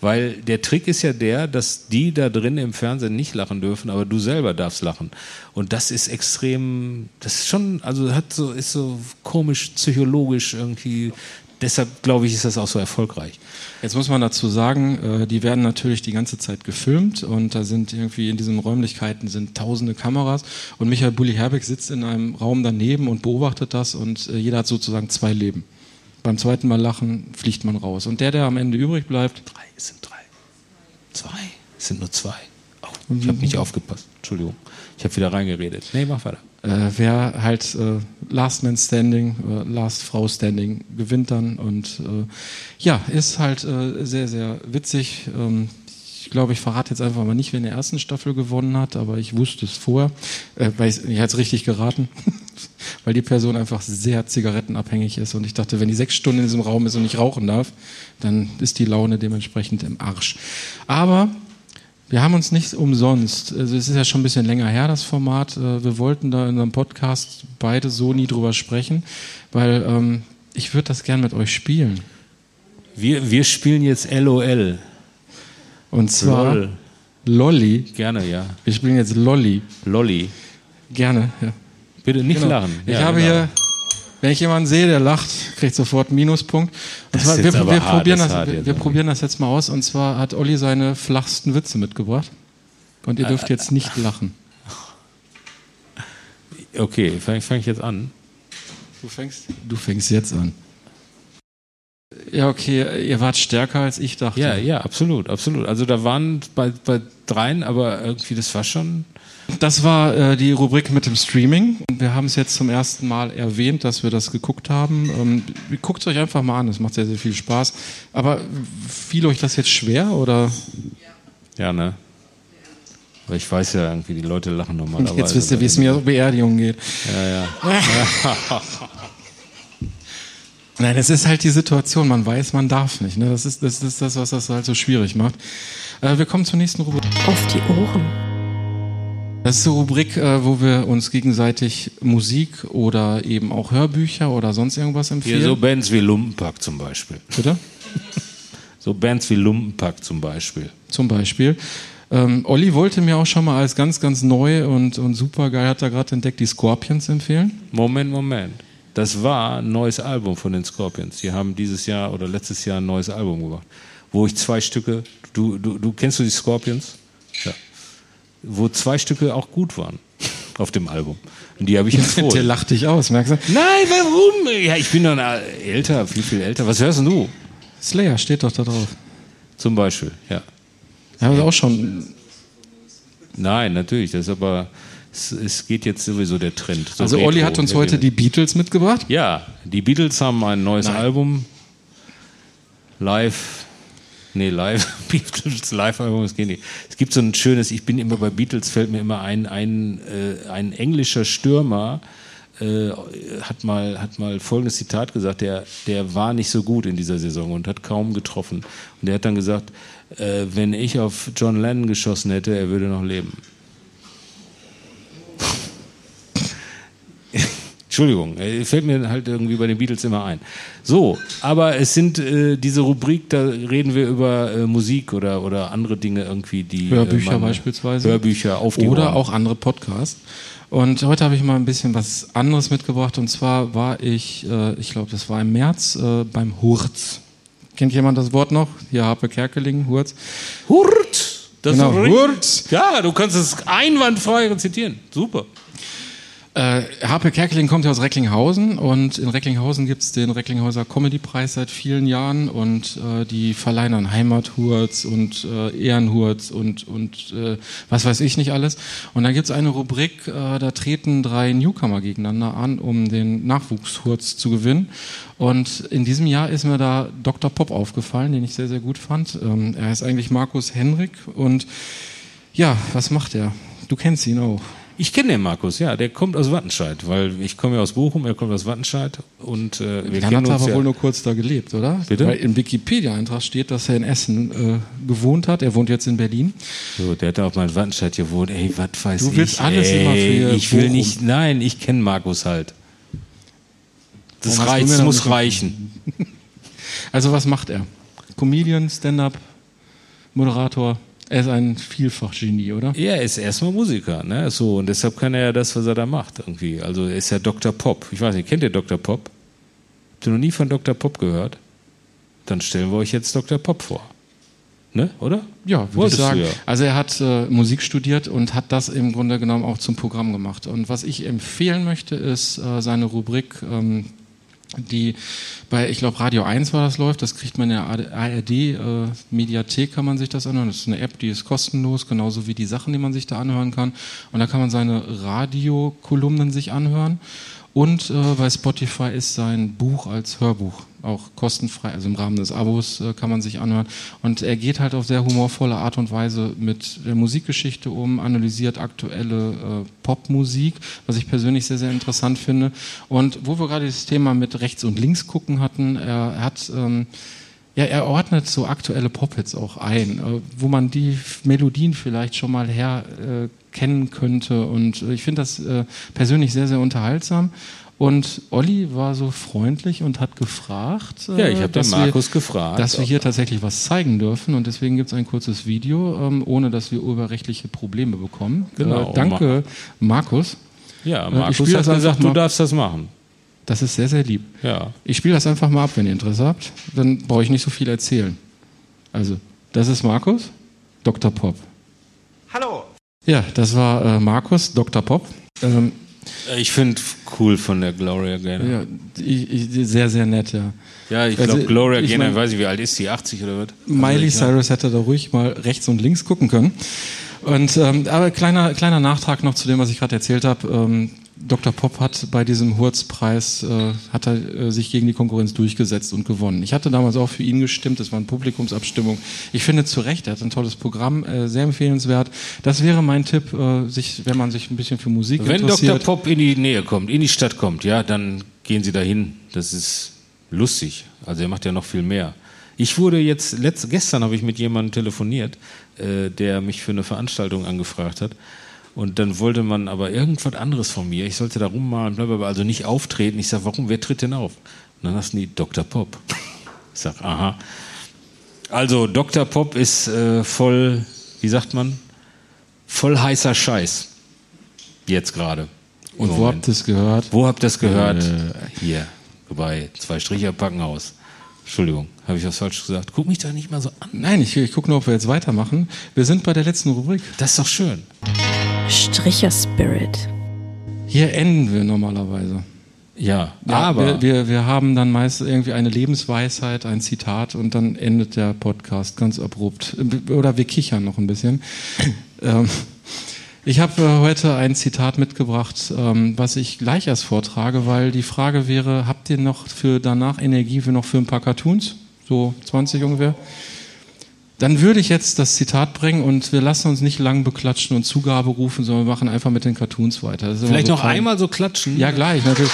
Weil der Trick ist ja der, dass die da drin im Fernsehen nicht lachen dürfen, aber du selber darfst lachen. Und das ist extrem, das ist schon, also hat so, ist so komisch, psychologisch irgendwie. Deshalb glaube ich, ist das auch so erfolgreich. Jetzt muss man dazu sagen, äh, die werden natürlich die ganze Zeit gefilmt und da sind irgendwie in diesen Räumlichkeiten sind tausende Kameras und Michael Bulli Herbig sitzt in einem Raum daneben und beobachtet das und äh, jeder hat sozusagen zwei Leben. Beim zweiten Mal lachen fliegt man raus. Und der, der am Ende übrig bleibt, Drei, es sind drei. Zwei. Es sind nur zwei. Oh, ich habe nicht aufgepasst. Entschuldigung. Ich habe wieder reingeredet. Nee, mach weiter. äh, wer halt äh, Last Man Standing, äh, Last Frau Standing gewinnt dann. Und äh, ja, ist halt äh, sehr, sehr witzig. Ähm, ich glaube, ich verrate jetzt einfach mal nicht, wer in der ersten Staffel gewonnen hat, aber ich wusste es vorher, äh, weil ich, ich es richtig geraten, weil die Person einfach sehr zigarettenabhängig ist und ich dachte, wenn die sechs Stunden in diesem Raum ist und nicht rauchen darf, dann ist die Laune dementsprechend im Arsch. Aber wir haben uns nicht umsonst, also es ist ja schon ein bisschen länger her, das Format. äh, Wir wollten da in unserem Podcast beide so nie drüber sprechen, weil ähm, ich würde das gern mit euch spielen. Wir, wir spielen jetzt LOL. Und zwar Lol. Lolli. Gerne, ja. Wir spielen jetzt Lolli. Lolli. Gerne, ja. Bitte nicht Genau. lachen. Ich Ja, habe genau. hier, wenn ich jemanden sehe, der lacht, kriegt sofort einen Minuspunkt. Zwar, wir, probieren das wir, jetzt, aber. probieren das jetzt mal aus. Und zwar hat Olli seine flachsten Witze mitgebracht. Und ihr dürft jetzt nicht lachen. Okay, fange fang ich jetzt an. Du fängst, du fängst jetzt an. Ja, okay, ihr wart stärker als ich dachte. Ja, ja, absolut, absolut. Also da waren bei, bei dreien, aber irgendwie, das war schon. Das war äh, die Rubrik mit dem Streaming. Wir haben es jetzt zum ersten Mal erwähnt, dass wir das geguckt haben. Ähm, Guckt es euch einfach mal an, es macht sehr, sehr viel Spaß. Aber fiel euch das jetzt schwer oder? Ja, ne? Aber ich weiß ja irgendwie, die Leute lachen normalerweise. Jetzt wisst ihr, wie es mir auf Beerdigungen geht. Ja, ja. Nein, es ist halt die Situation, man weiß, man darf nicht. Ne? Das, ist, das ist das, was das halt so schwierig macht. Äh, wir kommen zur nächsten Rubrik. Auf die Ohren. Das ist eine Rubrik, äh, wo wir uns gegenseitig Musik oder eben auch Hörbücher oder sonst irgendwas empfehlen. Hier so Bands wie Lumpenpack zum Beispiel. Bitte? So Bands wie Lumpenpack zum Beispiel. Zum Beispiel. Ähm, Olli wollte mir auch schon mal als ganz, ganz neu und, und super geil, hat er gerade entdeckt, die Scorpions empfehlen. Moment, Moment. Das war ein neues Album von den Scorpions. Die haben dieses Jahr oder letztes Jahr ein neues Album gemacht, wo ich zwei Stücke, du, du, du kennst du die Scorpions? Ja. Wo zwei Stücke auch gut waren auf dem Album. Und die habe ich Der empfohlen. lacht dich aus, merkst du? Nein, warum? Ja, ich bin doch älter, viel, viel älter. Was hörst denn du? Slayer steht doch da drauf. Zum Beispiel, ja. Ja, aber auch schon. Nein, natürlich, das ist aber, es, es geht jetzt sowieso der Trend. So Also. Olli hat uns heute die Beatles mitgebracht. Ja, die Beatles haben ein neues Nein. Album. Live. Nee, live. Beatles Live-Album, das geht nicht. Es gibt so ein schönes, ich bin immer bei Beatles, fällt mir immer ein, ein, äh, ein englischer Stürmer äh, hat, mal, hat mal folgendes Zitat gesagt, der, der war nicht so gut in dieser Saison und hat kaum getroffen. Und der hat dann gesagt, äh, wenn ich auf John Lennon geschossen hätte, er würde noch leben. Entschuldigung, äh, fällt mir halt irgendwie bei den Beatles immer ein. So, aber es sind äh, diese Rubrik, da reden wir über äh, Musik oder, oder andere Dinge irgendwie, die. Hörbücher äh, beispielsweise. Hörbücher auf die Oder Ohren. auch andere Podcasts. Und heute habe ich mal ein bisschen was anderes mitgebracht. Und zwar war ich, äh, ich glaube, das war im März, äh, beim Hurz. Kennt jemand das Wort noch? Hier Harpe Kerkeling, Hurz. Hurt! Das Genau, Hurt. Ja, du kannst es einwandfrei rezitieren. Super. Äh, Kerkeling kommt ja aus Recklinghausen und in Recklinghausen gibt es den Recklinghäuser Comedy-Preis seit vielen Jahren und äh, die verleihen dann Heimathurz und äh, Ehrenhurz und, und äh, was weiß ich nicht alles. Und da gibt es eine Rubrik, äh, da treten drei Newcomer gegeneinander an, um den Nachwuchshurz zu gewinnen. Und in diesem Jahr ist mir da Dr. Pop aufgefallen, den ich sehr, sehr gut fand. Ähm, er heißt eigentlich Markus Henrik und ja, was macht er? Du kennst ihn auch. Ich kenne den Markus, ja, der kommt aus Wattenscheid, weil ich komme ja aus Bochum, er kommt aus Wattenscheid und äh, wir Dann hat er uns aber ja. wohl nur kurz da gelebt, oder? Bitte? Weil im Wikipedia-Eintrag steht, dass er in Essen äh, gewohnt hat. Er wohnt jetzt in Berlin. So, der hat auch mal in Wattenscheid gewohnt. Ey, was weiß Du ich? willst alles ey, immer für Ich will Bochum. nicht, nein, ich kenne Markus halt. Das du reicht, das muss reichen. Also was macht er? Comedian, Stand-up, Moderator. Er ist ein Vielfachgenie, oder? Er ist erstmal Musiker, ne? So, und deshalb kann er ja das, was er da macht, irgendwie. Also er ist ja Dr. Pop. Ich weiß nicht, kennt ihr Dr. Pop? Habt ihr noch nie von Dr. Pop gehört? Dann stellen wir euch jetzt Dr. Pop vor. Ne? Oder? Ja, würde ich sagen. ja. Also er hat äh, Musik studiert und hat das im Grunde genommen auch zum Programm gemacht. Und was ich empfehlen möchte, ist äh, seine Rubrik ähm, die bei, ich glaube, Radio 1 war das läuft, das kriegt man in der ARD, äh, Mediathek kann man sich das anhören. Das ist eine App, die ist kostenlos, genauso wie die Sachen, die man sich da anhören kann. Und da kann man seine Radiokolumnen sich anhören. Und äh, bei Spotify ist sein Buch als Hörbuch auch kostenfrei, also im Rahmen des Abos äh, kann man sich anhören. Und er geht halt auf sehr humorvolle Art und Weise mit der Musikgeschichte um, analysiert aktuelle äh, Popmusik, was ich persönlich sehr, sehr interessant finde. Und wo wir gerade das Thema mit rechts und links gucken hatten, er hat ähm, ja, er ordnet so aktuelle Pop-Hits auch ein, äh, wo man die Melodien vielleicht schon mal her äh, könnte. Und ich finde das äh, persönlich sehr, sehr unterhaltsam. Und Olli war so freundlich und hat gefragt. Ja, ich habe den Markus wir, gefragt. Dass wir hier tatsächlich was zeigen dürfen. Und deswegen gibt es ein kurzes Video, ähm, ohne dass wir urheberrechtliche Probleme bekommen. Genau. Äh, danke, Markus. Ja, Äh, Markus hat das gesagt, du darfst das machen. Das ist sehr, sehr lieb. Ja. Ich spiele das einfach mal ab, wenn ihr Interesse habt. Dann brauche ich nicht so viel erzählen. Also, das ist Markus, Dr. Pop. Hallo. Ja, das war äh, Markus, Dr. Pop. Ähm, Ich finde cool von der Gloria Gaynor. ja, ich, ich, sehr, sehr nett, ja. Ja, ich Also, glaube, Gloria ich Gaynor, mein- weiß ich, wie alt ist die? 80 oder was? Miley Also, Cyrus hätte da ruhig mal rechts und links gucken können. Und ähm, aber kleiner kleiner Nachtrag noch zu dem, was ich gerade erzählt habe. Ähm, Dr. Pop hat bei diesem Hurz-Preis äh, hat er äh, sich gegen die Konkurrenz durchgesetzt und gewonnen. Ich hatte damals auch für ihn gestimmt. Das war eine Publikumsabstimmung. Ich finde zu Recht, er hat ein tolles Programm, äh, sehr empfehlenswert. Das wäre mein Tipp, äh, sich, wenn man sich ein bisschen für Musik Wenn Dr. interessiert. Pop in die Nähe kommt, in die Stadt kommt, ja, dann gehen Sie dahin. Das ist lustig. Also er macht ja noch viel mehr. Ich wurde jetzt, letzt, gestern habe ich mit jemandem telefoniert, äh, der mich für eine Veranstaltung angefragt hat. Und dann wollte man aber irgendwas anderes von mir. Ich sollte da rummalen, blablabla, also nicht auftreten. Ich sage, warum, wer tritt denn auf? Und dann hast du die Dr. Pop. Ich sage, aha. Also Dr. Pop ist äh, voll, wie sagt man, voll heißer Scheiß. Jetzt gerade. und Im wo Moment. habt ihr es gehört? Wo habt ihr das gehört? Äh. Hier, bei zwei Stricher Packenhaus. Entschuldigung, habe ich was falsch gesagt? Guck mich da nicht mal so an. Nein, ich, ich gucke nur, ob wir jetzt weitermachen. Wir sind bei der letzten Rubrik. Das ist doch schön. Stricher Spirit. Hier enden wir normalerweise. Ja, Ja, aber wir, wir, wir haben dann meist irgendwie eine Lebensweisheit, ein Zitat und dann endet der Podcast ganz abrupt. Oder wir kichern noch ein bisschen. ähm, ich habe äh, heute ein Zitat mitgebracht, ähm, was ich gleich erst vortrage, weil die Frage wäre, habt ihr noch für danach Energie für noch für ein paar Cartoons? So 20 ungefähr? Dann würde ich jetzt das Zitat bringen und wir lassen uns nicht lang beklatschen und Zugabe rufen, sondern wir machen einfach mit den Cartoons weiter. Vielleicht so noch fein. einmal so klatschen. Ja, gleich, natürlich.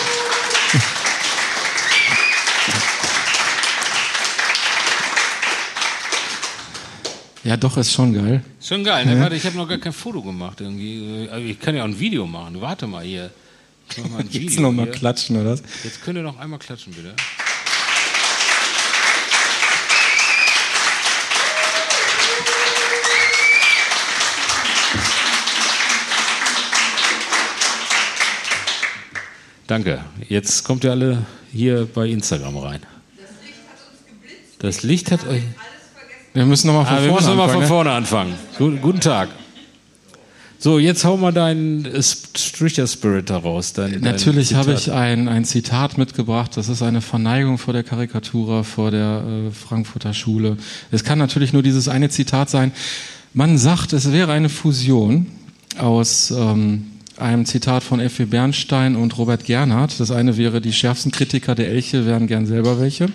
Ja, doch, ist schon geil. Schon geil. Ne? Warte, ich habe noch gar kein Foto gemacht irgendwie. Aber Ich kann ja auch ein Video machen. Warte mal hier. Ich mach mal ein Jetzt Video nochmal hier. klatschen, oder? was? Jetzt könnt ihr noch einmal klatschen, bitte. Danke. Jetzt kommt ihr alle hier bei Instagram rein. Das Licht hat euch. Wir müssen nochmal von Ah, wir vorne müssen nochmal anfangen. von ne? vorne anfangen. Gu- Guten Tag. So, jetzt hau mal deinen äh, Stricher Spirit daraus. Dein, Natürlich habe ich ein, ein Zitat mitgebracht. Das ist eine Verneigung vor der Karikatura, vor der äh, Frankfurter Schule. Es kann natürlich nur dieses eine Zitat sein. Man sagt, es wäre eine Fusion aus ähm, einem Zitat von F.W. Bernstein und Robert Gernhardt. Das eine wäre, die schärfsten Kritiker der Elche wären gern selber welche.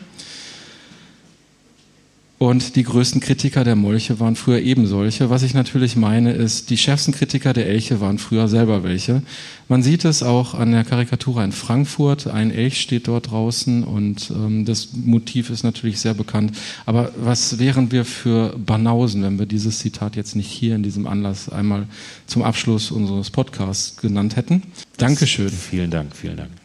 Und die größten Kritiker der Molche waren früher eben solche. Was ich natürlich meine, ist, die schärfsten Kritiker der Elche waren früher selber welche. Man sieht es auch an der Karikatur in Frankfurt. Ein Elch steht dort draußen und ähm, das Motiv ist natürlich sehr bekannt. Aber was wären wir für Banausen, wenn wir dieses Zitat jetzt nicht hier in diesem Anlass einmal zum Abschluss unseres Podcasts genannt hätten? Dankeschön. Vielen Dank, vielen Dank.